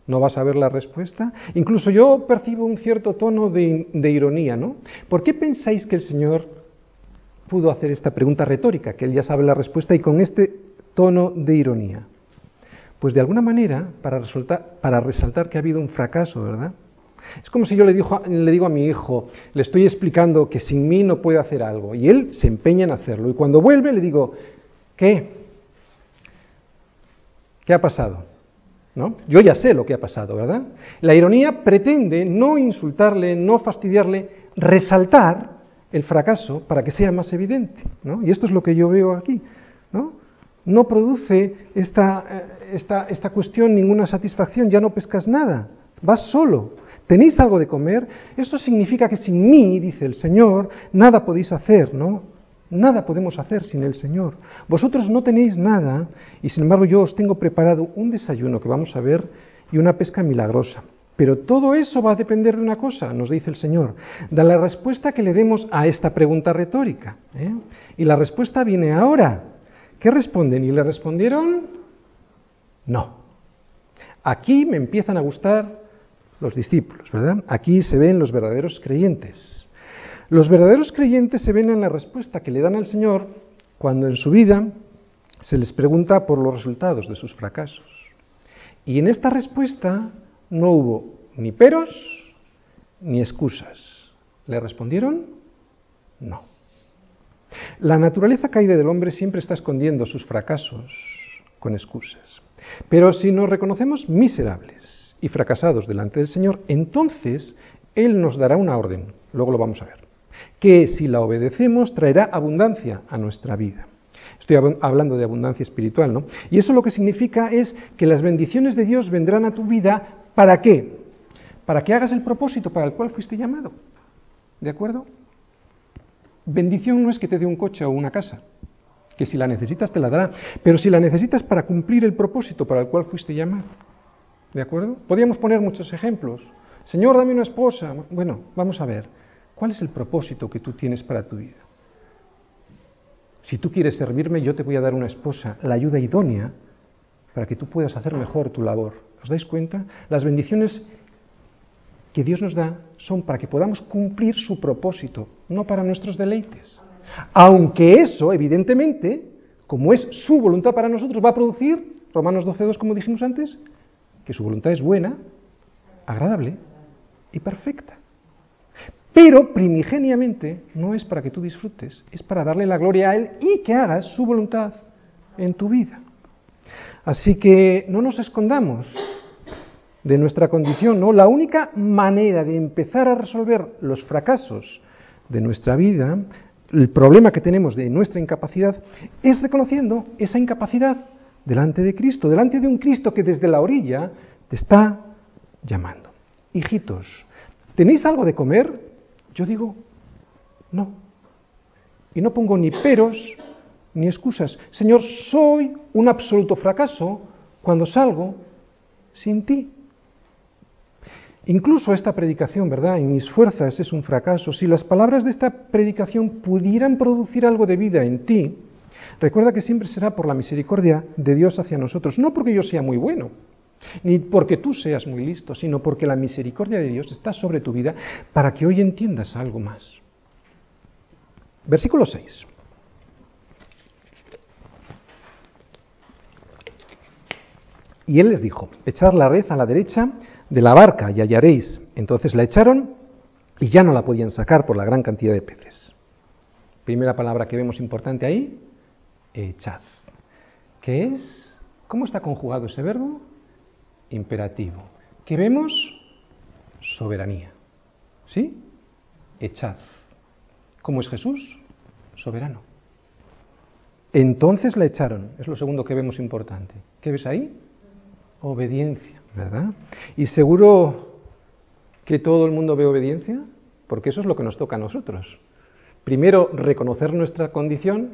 no vas a ver la respuesta. Incluso yo percibo un cierto tono de, ironía, ¿no? ¿Por qué pensáis que el Señor pudo hacer esta pregunta retórica, que Él ya sabe la respuesta y con este tono de ironía? Pues de alguna manera, para, resaltar que ha habido un fracaso, ¿verdad? Es como si yo le, le digo a mi hijo, le estoy explicando que sin mí no puede hacer algo, y él se empeña en hacerlo. Y cuando vuelve le digo, ¿qué? ¿Qué ha pasado? ¿No? Yo ya sé lo que ha pasado, ¿verdad? La ironía pretende no insultarle, no fastidiarle, resaltar el fracaso para que sea más evidente. ¿no? Y esto es lo que yo veo aquí. No, no produce esta, eh, esta, esta cuestión ninguna satisfacción, ya no pescas nada, vas solo. ¿Tenéis algo de comer? Eso significa que sin mí, dice el Señor, nada podéis hacer, ¿no? Nada podemos hacer sin el Señor. Vosotros no tenéis nada y sin embargo yo os tengo preparado un desayuno que vamos a ver y una pesca milagrosa. Pero todo eso va a depender de una cosa, nos dice el Señor, de la respuesta que le demos a esta pregunta retórica. ¿eh? Y la respuesta viene ahora. ¿Qué responden? Y le respondieron, no. Aquí me empiezan a gustar los discípulos, ¿verdad? Aquí se ven los verdaderos creyentes. Los verdaderos creyentes se ven en la respuesta que le dan al Señor cuando en su vida se les pregunta por los resultados de sus fracasos. Y en esta respuesta no hubo ni peros ni excusas. ¿Le respondieron? No. La naturaleza caída del hombre siempre está escondiendo sus fracasos con excusas. Pero si nos reconocemos miserables y fracasados delante del Señor, entonces Él nos dará una orden, luego lo vamos a ver, que si la obedecemos traerá abundancia a nuestra vida. Estoy hablando de abundancia espiritual, ¿no? Y eso lo que significa es que las bendiciones de Dios vendrán a tu vida, ¿para qué? Para que hagas el propósito para el cual fuiste llamado. ¿De acuerdo? Bendición no es que te dé un coche o una casa, que si la necesitas te la dará, pero si la necesitas para cumplir el propósito para el cual fuiste llamado. ¿De acuerdo? Podríamos poner muchos ejemplos. Señor, dame una esposa. Bueno, vamos a ver. ¿Cuál es el propósito que tú tienes para tu vida? Si tú quieres servirme, yo te voy a dar una esposa, la ayuda idónea para que tú puedas hacer mejor tu labor. ¿Os dais cuenta? Las bendiciones que Dios nos da son para que podamos cumplir su propósito, no para nuestros deleites. Aunque eso, evidentemente, como es su voluntad para nosotros, va a producir, Romanos 12.2, como dijimos antes, que su voluntad es buena, agradable y perfecta. Pero primigeniamente no es para que tú disfrutes, es para darle la gloria a Él y que hagas su voluntad en tu vida. Así que no nos escondamos de nuestra condición, ¿no? La única manera de empezar a resolver los fracasos de nuestra vida, el problema que tenemos de nuestra incapacidad, es reconociendo esa incapacidad delante de Cristo, delante de un Cristo que desde la orilla te está llamando. Hijitos, ¿tenéis algo de comer? Yo digo, no. Y no pongo ni peros ni excusas. Señor, soy un absoluto fracaso cuando salgo sin ti. Incluso esta predicación, ¿verdad? En mis fuerzas es un fracaso. Si las palabras de esta predicación pudieran producir algo de vida en ti, recuerda que siempre será por la misericordia de Dios hacia nosotros. No porque yo sea muy bueno, ni porque tú seas muy listo, sino porque la misericordia de Dios está sobre tu vida para que hoy entiendas algo más. Versículo 6. Y él les dijo, echar la red a la derecha de la barca y hallaréis. Entonces la echaron y ya no la podían sacar por la gran cantidad de peces. Primera palabra que vemos importante ahí, echad. ¿Qué es? ¿Cómo está conjugado ese verbo? Imperativo. ¿Qué vemos? Soberanía. ¿Sí? Echad. ¿Cómo es Jesús? Soberano. Entonces la echaron. Es lo segundo que vemos importante. ¿Qué ves ahí? Obediencia, ¿verdad? Y seguro que todo el mundo ve obediencia, porque eso es lo que nos toca a nosotros. Primero, reconocer nuestra condición,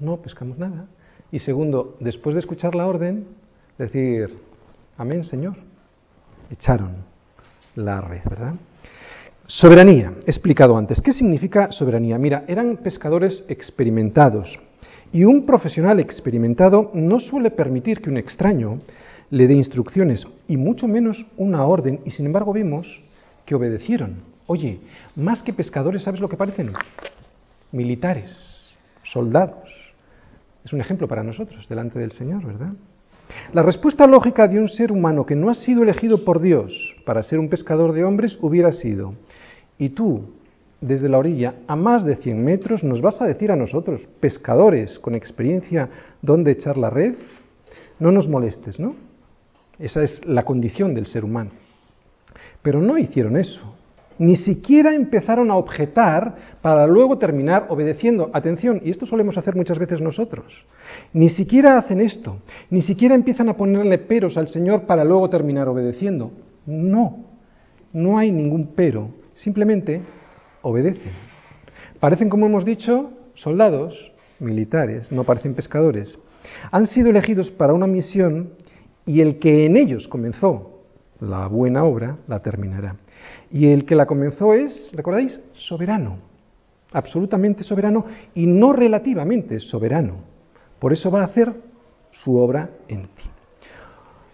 no pescamos nada. Y segundo, después de escuchar la orden, decir, Amén, Señor. Echaron la red, ¿verdad? Soberanía, explicado antes. ¿Qué significa soberanía? Mira, eran pescadores experimentados y un profesional experimentado no suele permitir que un extraño le dé instrucciones y mucho menos una orden y sin embargo vimos que obedecieron. Oye, más que pescadores, ¿sabes lo que parecen? Militares, soldados. Es un ejemplo para nosotros delante del Señor, ¿verdad? La respuesta lógica de un ser humano que no ha sido elegido por Dios para ser un pescador de hombres hubiera sido, y tú, desde la orilla, a más de 100 metros, nos vas a decir a nosotros, pescadores con experiencia, dónde echar la red, no nos molestes, ¿no? Esa es la condición del ser humano. Pero no hicieron eso. Ni siquiera empezaron a objetar para luego terminar obedeciendo. Atención, y esto solemos hacer muchas veces nosotros. Ni siquiera hacen esto, ni siquiera empiezan a ponerle peros al Señor para luego terminar obedeciendo. No, no hay ningún pero, simplemente obedecen. Parecen, como hemos dicho, soldados, militares, no parecen pescadores. Han sido elegidos para una misión y el que en ellos comenzó la buena obra la terminará. Y el que la comenzó es, ¿recordáis? Soberano, absolutamente soberano y no relativamente soberano. Por eso va a hacer su obra en ti.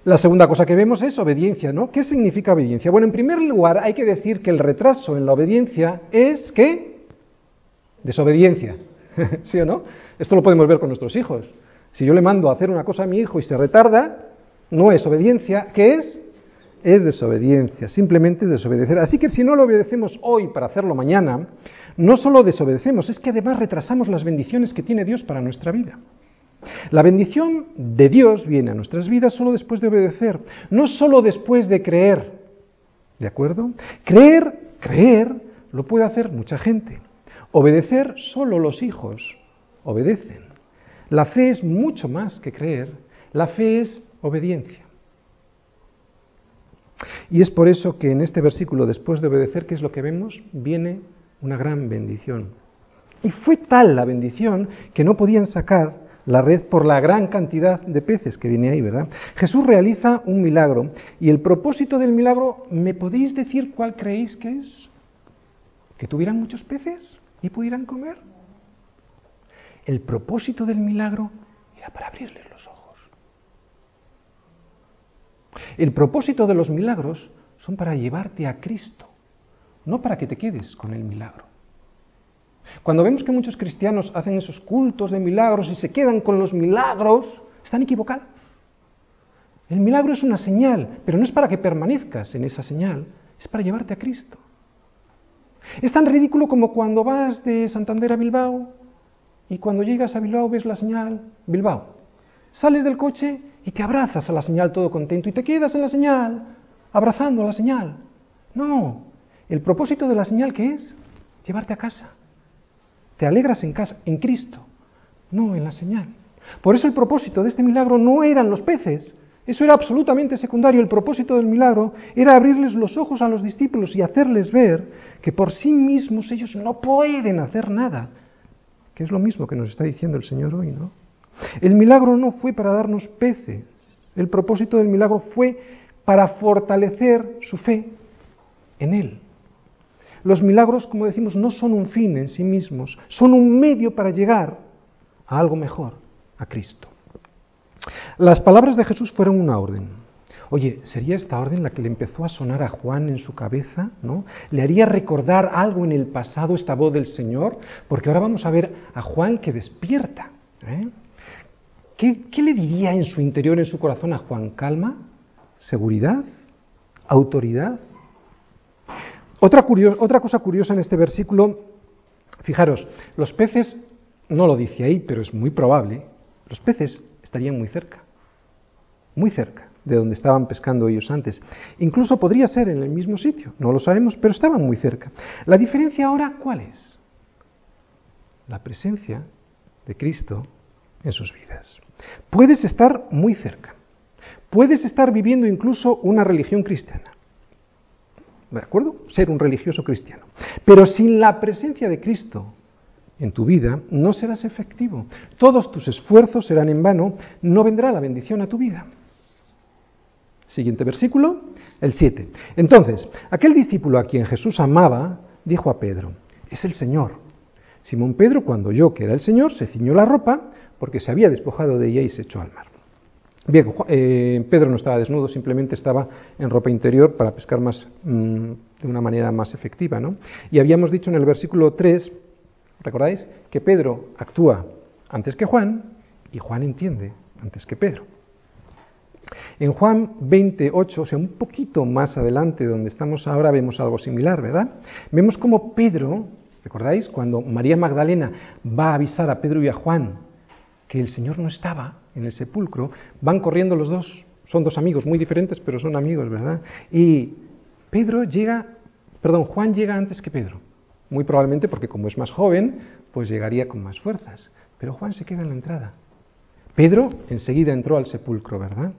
La segunda cosa que vemos es obediencia, ¿no? ¿Qué significa obediencia? Bueno, en primer lugar hay que decir que el retraso en la obediencia es ¿qué? Desobediencia. (laughs) ¿Sí o no? Esto lo podemos ver con nuestros hijos. Si yo le mando a hacer una cosa a mi hijo y se retarda, no es obediencia, ¿qué es? Es desobediencia, simplemente desobedecer. Así que si no lo obedecemos hoy para hacerlo mañana, no solo desobedecemos, es que además retrasamos las bendiciones que tiene Dios para nuestra vida. La bendición de Dios viene a nuestras vidas solo después de obedecer, no solo después de creer. ¿De acuerdo? Creer, creer, lo puede hacer mucha gente. Obedecer, solo los hijos obedecen. La fe es mucho más que creer, la fe es obediencia. Y es por eso que en este versículo, después de obedecer, ¿qué es lo que vemos? Viene una gran bendición. Y fue tal la bendición que no podían sacar la red por la gran cantidad de peces que viene ahí, ¿verdad? Jesús realiza un milagro y el propósito del milagro, ¿me podéis decir cuál creéis que es? ¿Que tuvieran muchos peces y pudieran comer? El propósito del milagro era para abrirles los ojos. El propósito de los milagros son para llevarte a Cristo, no para que te quedes con el milagro. Cuando vemos que muchos cristianos hacen esos cultos de milagros y se quedan con los milagros, están equivocados. El milagro es una señal, pero no es para que permanezcas en esa señal, es para llevarte a Cristo. Es tan ridículo como cuando vas de Santander a Bilbao y cuando llegas a Bilbao ves la señal Bilbao. Sales del coche y te abrazas a la señal todo contento y te quedas en la señal, abrazando a la señal. No, el propósito de la señal que es llevarte a casa. Te alegras en casa, en Cristo, no en la señal. Por eso el propósito de este milagro no eran los peces, eso era absolutamente secundario. El propósito del milagro era abrirles los ojos a los discípulos y hacerles ver que por sí mismos ellos no pueden hacer nada, que es lo mismo que nos está diciendo el Señor hoy, ¿no? El milagro no fue para darnos peces, el propósito del milagro fue para fortalecer su fe en Él. Los milagros, como decimos, no son un fin en sí mismos, son un medio para llegar a algo mejor, a Cristo. Las palabras de Jesús fueron una orden. Oye, ¿sería esta orden la que le empezó a sonar a Juan en su cabeza? ¿No? ¿Le haría recordar algo en el pasado esta voz del Señor? Porque ahora vamos a ver a Juan que despierta. ¿eh? ¿Qué, ¿Qué le diría en su interior, en su corazón a Juan? ¿Calma? ¿Seguridad? ¿Autoridad? Otra cosa curiosa en este versículo, fijaros, los peces, no lo dice ahí, pero es muy probable, los peces estarían muy cerca, muy cerca de donde estaban pescando ellos antes. Incluso podría ser en el mismo sitio, no lo sabemos, pero estaban muy cerca. La diferencia ahora, ¿cuál es? La presencia de Cristo en sus vidas. Puedes estar muy cerca, puedes estar viviendo incluso una religión cristiana, ¿De acuerdo? Ser un religioso cristiano. Pero sin la presencia de Cristo en tu vida, no serás efectivo. Todos tus esfuerzos serán en vano, no vendrá la bendición a tu vida. Siguiente versículo, el 7. Entonces, aquel discípulo a quien Jesús amaba, dijo a Pedro, es el Señor. Simón Pedro, cuando oyó que era el Señor, se ciñó la ropa, porque se había despojado de ella y se echó al mar. Bien, eh, Pedro no estaba desnudo, simplemente estaba en ropa interior para pescar más, mm, de una manera más efectiva. ¿no? Y habíamos dicho en el versículo 3, ¿recordáis? Que Pedro actúa antes que Juan y Juan entiende antes que Pedro. En Juan 28, o sea, un poquito más adelante donde estamos ahora, vemos algo similar, ¿verdad? Vemos como Pedro, ¿recordáis? Cuando María Magdalena va a avisar a Pedro y a Juan que el Señor no estaba en el sepulcro, van corriendo los dos, son dos amigos muy diferentes, pero son amigos, ¿verdad? Y Pedro llega, perdón, Juan llega antes que Pedro, muy probablemente porque como es más joven, pues llegaría con más fuerzas, pero Juan se queda en la entrada. Pedro enseguida entró al sepulcro, ¿verdad?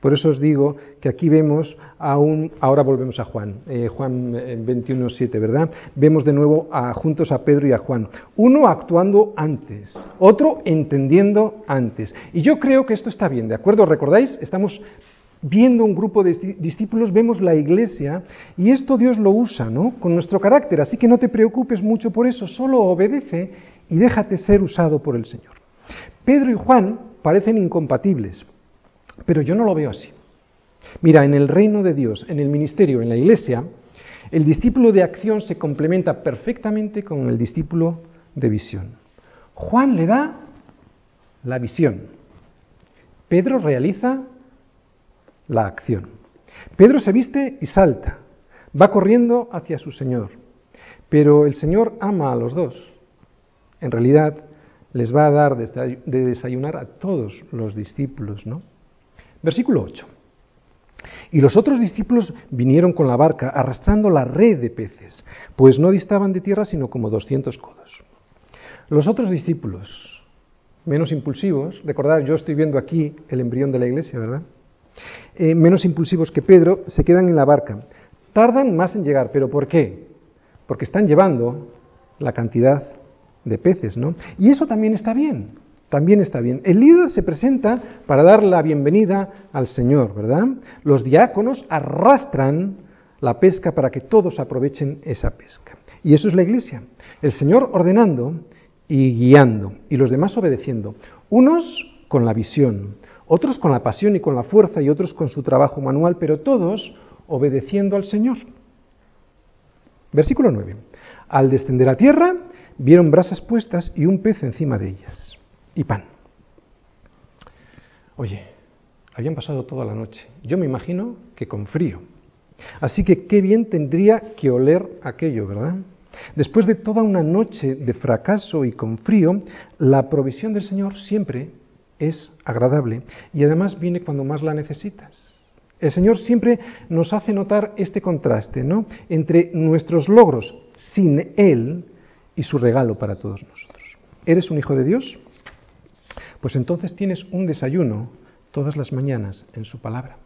Por eso os digo que aquí vemos a un, ahora volvemos a Juan, eh, Juan 21.7, eh, ¿verdad? Vemos de nuevo a, juntos a Pedro y a Juan. Uno actuando antes, otro entendiendo antes. Y yo creo que esto está bien, ¿de acuerdo? ¿Recordáis? Estamos viendo un grupo de discípulos, vemos la iglesia y esto Dios lo usa, ¿no? Con nuestro carácter. Así que no te preocupes mucho por eso, solo obedece y déjate ser usado por el Señor. Pedro y Juan parecen incompatibles. Pero yo no lo veo así. Mira, en el reino de Dios, en el ministerio, en la iglesia, el discípulo de acción se complementa perfectamente con el discípulo de visión. Juan le da la visión. Pedro realiza la acción. Pedro se viste y salta, va corriendo hacia su Señor. Pero el Señor ama a los dos. En realidad, les va a dar de desayunar a todos los discípulos, ¿no? Versículo 8. Y los otros discípulos vinieron con la barca arrastrando la red de peces, pues no distaban de tierra sino como 200 codos. Los otros discípulos, menos impulsivos, recordad, yo estoy viendo aquí el embrión de la iglesia, ¿verdad? Eh, menos impulsivos que Pedro, se quedan en la barca. Tardan más en llegar, pero ¿por qué? Porque están llevando la cantidad de peces, ¿no? Y eso también está bien, también está bien. El líder se presenta para dar la bienvenida al Señor, ¿verdad? Los diáconos arrastran la pesca para que todos aprovechen esa pesca. Y eso es la iglesia. El Señor ordenando y guiando, y los demás obedeciendo. Unos con la visión, otros con la pasión y con la fuerza, y otros con su trabajo manual, pero todos obedeciendo al Señor. Versículo 9. Al descender a tierra, vieron brasas puestas y un pez encima de ellas, y pan. Oye, habían pasado toda la noche. Yo me imagino que con frío. Así que qué bien tendría que oler aquello, ¿verdad? Después de toda una noche de fracaso y con frío, la provisión del Señor siempre es agradable y además viene cuando más la necesitas. El Señor siempre nos hace notar este contraste, ¿no? Entre nuestros logros sin Él y su regalo para todos nosotros. ¿Eres un hijo de Dios? Pues entonces tienes un desayuno todas las mañanas en su palabra.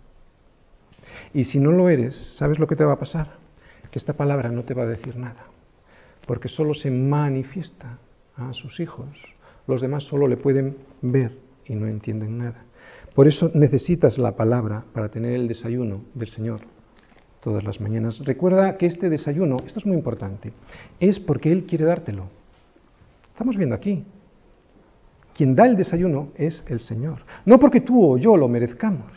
Y si no lo eres, ¿sabes lo que te va a pasar? Que esta palabra no te va a decir nada, porque solo se manifiesta a sus hijos. Los demás solo le pueden ver y no entienden nada. Por eso necesitas la palabra para tener el desayuno del Señor todas las mañanas. Recuerda que este desayuno, esto es muy importante, es porque Él quiere dártelo. Estamos viendo aquí. Quien da el desayuno es el Señor. No porque tú o yo lo merezcamos,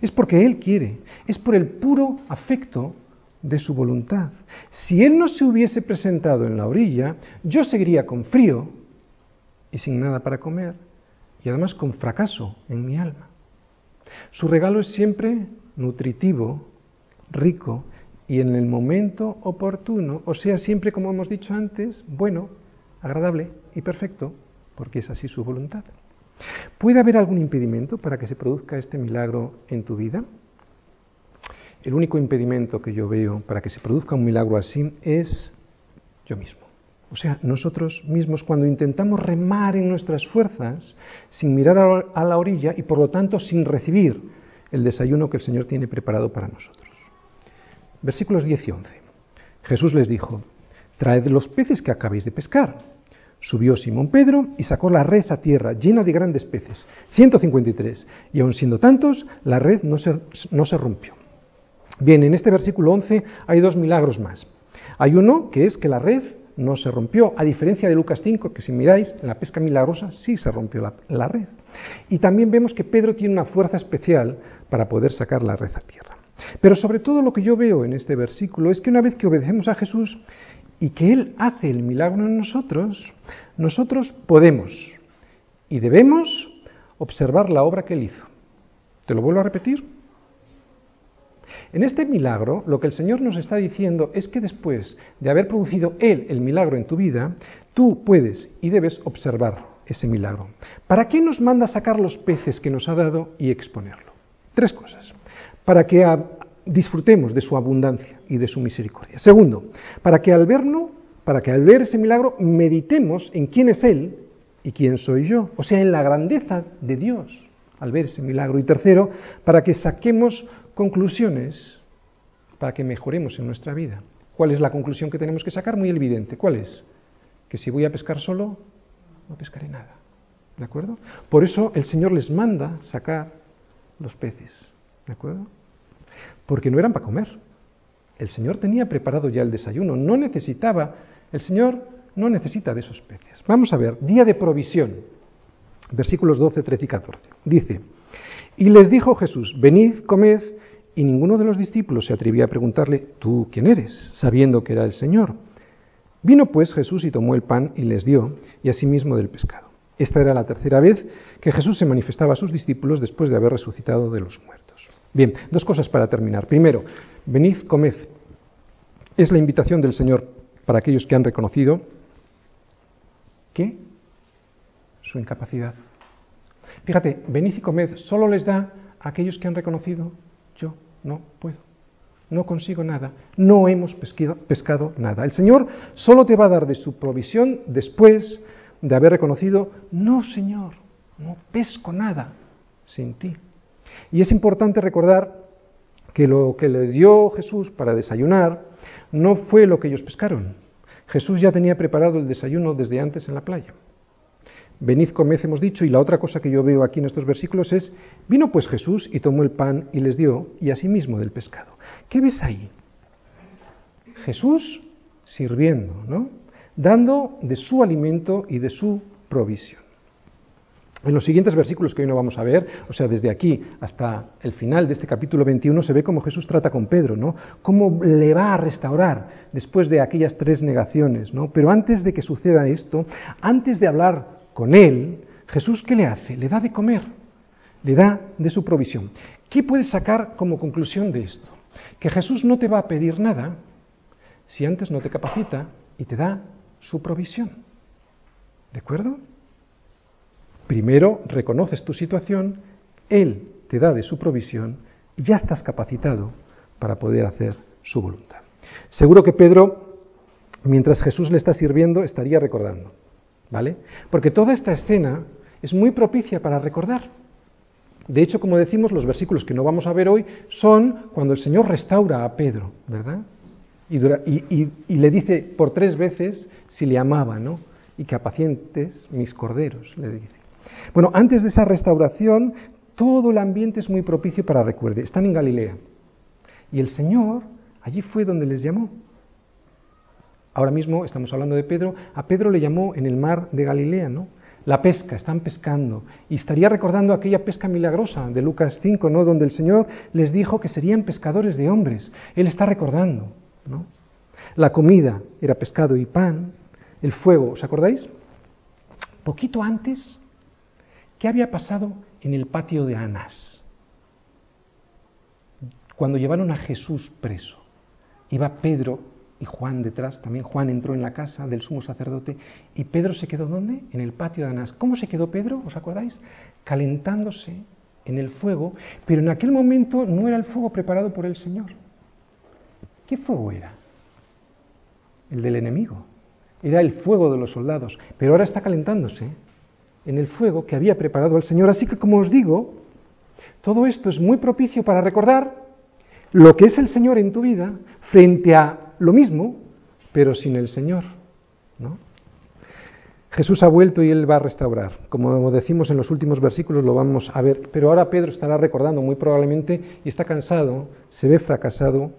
es porque Él quiere, es por el puro afecto de su voluntad. Si Él no se hubiese presentado en la orilla, yo seguiría con frío y sin nada para comer, y además con fracaso en mi alma. Su regalo es siempre nutritivo rico y en el momento oportuno, o sea, siempre como hemos dicho antes, bueno, agradable y perfecto, porque es así su voluntad. ¿Puede haber algún impedimento para que se produzca este milagro en tu vida? El único impedimento que yo veo para que se produzca un milagro así es yo mismo. O sea, nosotros mismos cuando intentamos remar en nuestras fuerzas sin mirar a la orilla y por lo tanto sin recibir el desayuno que el Señor tiene preparado para nosotros. Versículos 10 y 11. Jesús les dijo, traed los peces que acabéis de pescar. Subió Simón Pedro y sacó la red a tierra llena de grandes peces, 153, y aun siendo tantos, la red no se, rompió. Bien, en este versículo 11 hay dos milagros más. Hay uno que es que la red no se rompió, a diferencia de Lucas 5, que si miráis, en la pesca milagrosa sí se rompió la, la red. Y también vemos que Pedro tiene una fuerza especial para poder sacar la red a tierra. Pero sobre todo lo que yo veo en este versículo es que una vez que obedecemos a Jesús y que Él hace el milagro en nosotros, nosotros podemos y debemos observar la obra que Él hizo. ¿Te lo vuelvo a repetir? En este milagro, lo que el Señor nos está diciendo es que después de haber producido Él el milagro en tu vida, tú puedes y debes observar ese milagro. ¿Para qué nos manda sacar los peces que nos ha dado y exponerlo? Tres cosas para que disfrutemos de su abundancia y de su misericordia. Segundo, para que al verlo, para que al ver ese milagro meditemos en quién es Él y quién soy yo, o sea, en la grandeza de Dios al ver ese milagro. Y tercero, para que saquemos conclusiones, para que mejoremos en nuestra vida. ¿Cuál es la conclusión que tenemos que sacar? Muy evidente. ¿Cuál es? Que si voy a pescar solo, no pescaré nada. ¿De acuerdo? Por eso el Señor les manda sacar los peces. ¿De acuerdo? Porque no eran para comer. El Señor tenía preparado ya el desayuno, no necesitaba, el Señor no necesita de esos peces. Vamos a ver, día de provisión, versículos 12, 13 y 14. Dice, y les dijo Jesús, venid, comed, y ninguno de los discípulos se atrevía a preguntarle, ¿tú quién eres? sabiendo que era el Señor. Vino pues Jesús y tomó el pan y les dio, y asimismo del pescado. Esta era la tercera vez que Jesús se manifestaba a sus discípulos después de haber resucitado de los muertos. Bien, dos cosas para terminar. Primero, venid, comed. Es la invitación del Señor para aquellos que han reconocido que su incapacidad. Fíjate, venid y comed solo les da a aquellos que han reconocido yo no puedo, no consigo nada, no hemos pescado nada. El Señor solo te va a dar de su provisión después de haber reconocido, no Señor, no pesco nada sin ti. Y es importante recordar que lo que les dio Jesús para desayunar no fue lo que ellos pescaron. Jesús ya tenía preparado el desayuno desde antes en la playa. Venid, comed, hemos dicho, y la otra cosa que yo veo aquí en estos versículos es, vino pues Jesús y tomó el pan y les dio, y asimismo del pescado. ¿Qué ves ahí? Jesús sirviendo, ¿no? Dando de su alimento y de su provisión. En los siguientes versículos que hoy no vamos a ver, o sea, desde aquí hasta el final de este capítulo 21, se ve cómo Jesús trata con Pedro, ¿no? Cómo le va a restaurar después de aquellas tres negaciones, ¿no? Pero antes de que suceda esto, antes de hablar con él, Jesús, ¿qué le hace? Le da de comer, le da de su provisión. ¿Qué puedes sacar como conclusión de esto? Que Jesús no te va a pedir nada si antes no te capacita y te da su provisión. ¿De acuerdo? Primero reconoces tu situación, Él te da de su provisión y ya estás capacitado para poder hacer su voluntad. Seguro que Pedro, mientras Jesús le está sirviendo, estaría recordando. ¿Vale? Porque toda esta escena es muy propicia para recordar. De hecho, como decimos, los versículos que no vamos a ver hoy son cuando el Señor restaura a Pedro, ¿verdad? Y, le dice por tres veces si le amaba, ¿no? Y que apacientes mis corderos, le dice. Bueno, antes de esa restauración, todo el ambiente es muy propicio para recuerde. Están en Galilea. Y el Señor allí fue donde les llamó. Ahora mismo estamos hablando de Pedro. A Pedro le llamó en el mar de Galilea, ¿no? La pesca, están pescando. Y estaría recordando aquella pesca milagrosa de Lucas 5, ¿no? Donde el Señor les dijo que serían pescadores de hombres. Él está recordando, ¿no? La comida era pescado y pan. El fuego, ¿os acordáis? Poquito antes, ¿qué había pasado en el patio de Anás? Cuando llevaron a Jesús preso, iba Pedro y Juan detrás, también Juan entró en la casa del sumo sacerdote y Pedro se quedó ¿dónde? En el patio de Anás. ¿Cómo se quedó Pedro? ¿Os acordáis? Calentándose en el fuego, pero en aquel momento no era el fuego preparado por el Señor. ¿Qué fuego era? El del enemigo. Era el fuego de los soldados, pero ahora está calentándose en el fuego que había preparado el Señor. Así que, como os digo, todo esto es muy propicio para recordar lo que es el Señor en tu vida frente a lo mismo, pero sin el Señor. ¿no? Jesús ha vuelto y Él va a restaurar. Como decimos en los últimos versículos, lo vamos a ver. Pero ahora Pedro estará recordando muy probablemente y está cansado, se ve fracasado.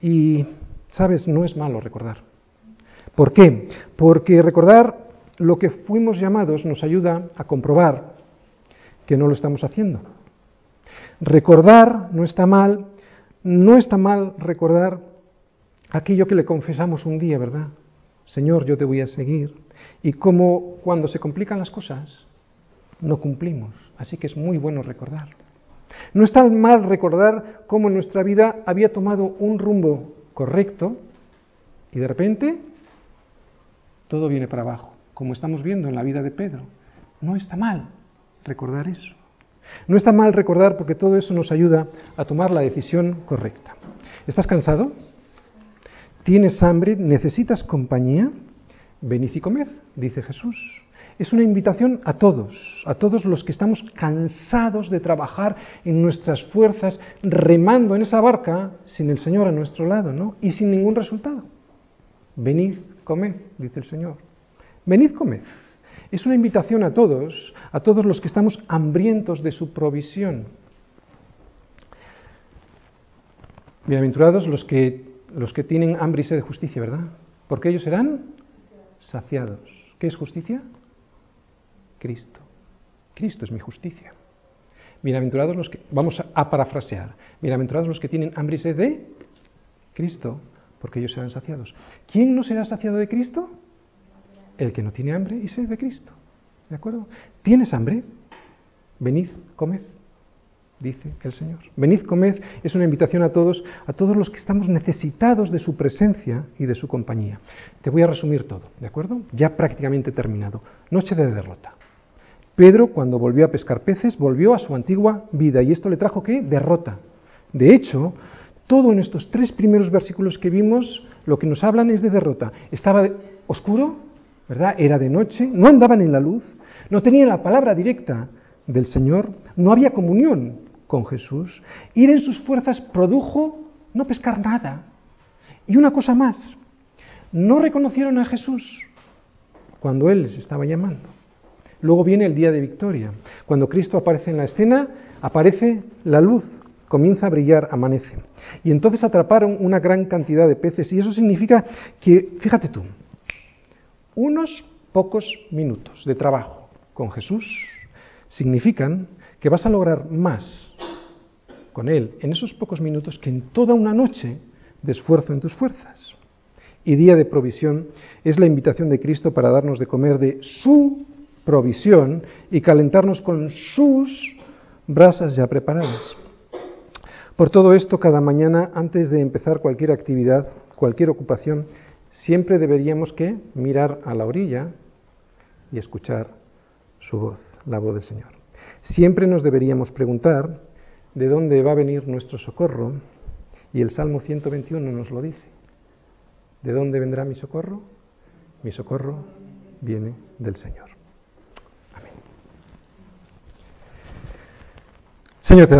Y, sabes, no es malo recordar. ¿Por qué? Porque recordar lo que fuimos llamados nos ayuda a comprobar que no lo estamos haciendo. Recordar no está mal, no está mal recordar aquello que le confesamos un día, ¿verdad? Señor, yo te voy a seguir. Y como cuando se complican las cosas, no cumplimos. Así que es muy bueno recordar. No es tan mal recordar cómo nuestra vida había tomado un rumbo correcto y de repente todo viene para abajo, como estamos viendo en la vida de Pedro. No está mal recordar eso. No está mal recordar porque todo eso nos ayuda a tomar la decisión correcta. ¿Estás cansado? ¿Tienes hambre? ¿Necesitas compañía? Venid y comed, dice Jesús. Es una invitación a todos, a todos los que estamos cansados de trabajar en nuestras fuerzas, remando en esa barca sin el Señor a nuestro lado, ¿no? Y sin ningún resultado. Venid, comed, dice el Señor. Venid, comed. Es una invitación a todos, a todos los que estamos hambrientos de su provisión. Bienaventurados los que los que tienen hambre y sed de justicia, ¿verdad? Porque ellos serán saciados. ¿Qué es justicia? Cristo. Cristo es mi justicia. Bienaventurados los que, vamos a, parafrasear, bienaventurados los que tienen hambre y sed de Cristo, porque ellos serán saciados. ¿Quién no será saciado de Cristo? El que no tiene hambre y sed de Cristo. ¿De acuerdo? ¿Tienes hambre? Venid, comed dice el Señor. Venid, comed, es una invitación a todos, a todos los que estamos necesitados de su presencia y de su compañía. Te voy a resumir todo, ¿de acuerdo? Ya prácticamente terminado. Noche de derrota. Pedro, cuando volvió a pescar peces, volvió a su antigua vida y esto le trajo qué? Derrota. De hecho, todo en estos tres primeros versículos que vimos, lo que nos hablan es de derrota. Estaba oscuro, ¿verdad? Era de noche, no andaban en la luz, no tenían la palabra directa del Señor, no había comunión con Jesús. Ir en sus fuerzas produjo no pescar nada. Y una cosa más, no reconocieron a Jesús cuando Él les estaba llamando. Luego viene el día de victoria. Cuando Cristo aparece en la escena, aparece la luz, comienza a brillar, amanece. Y entonces atraparon una gran cantidad de peces y eso significa que, fíjate tú, unos pocos minutos de trabajo con Jesús significan que vas a lograr más con Él en esos pocos minutos que en toda una noche de esfuerzo en tus fuerzas. Y día de provisión es la invitación de Cristo para darnos de comer de su provisión y calentarnos con sus brasas ya preparadas. Por todo esto, cada mañana, antes de empezar cualquier actividad, cualquier ocupación, siempre deberíamos que mirar a la orilla y escuchar su voz, la voz del Señor. Siempre nos deberíamos preguntar de dónde va a venir nuestro socorro, y el Salmo 121 nos lo dice. ¿De dónde vendrá mi socorro? Mi socorro viene del Señor. Amén. Señor, te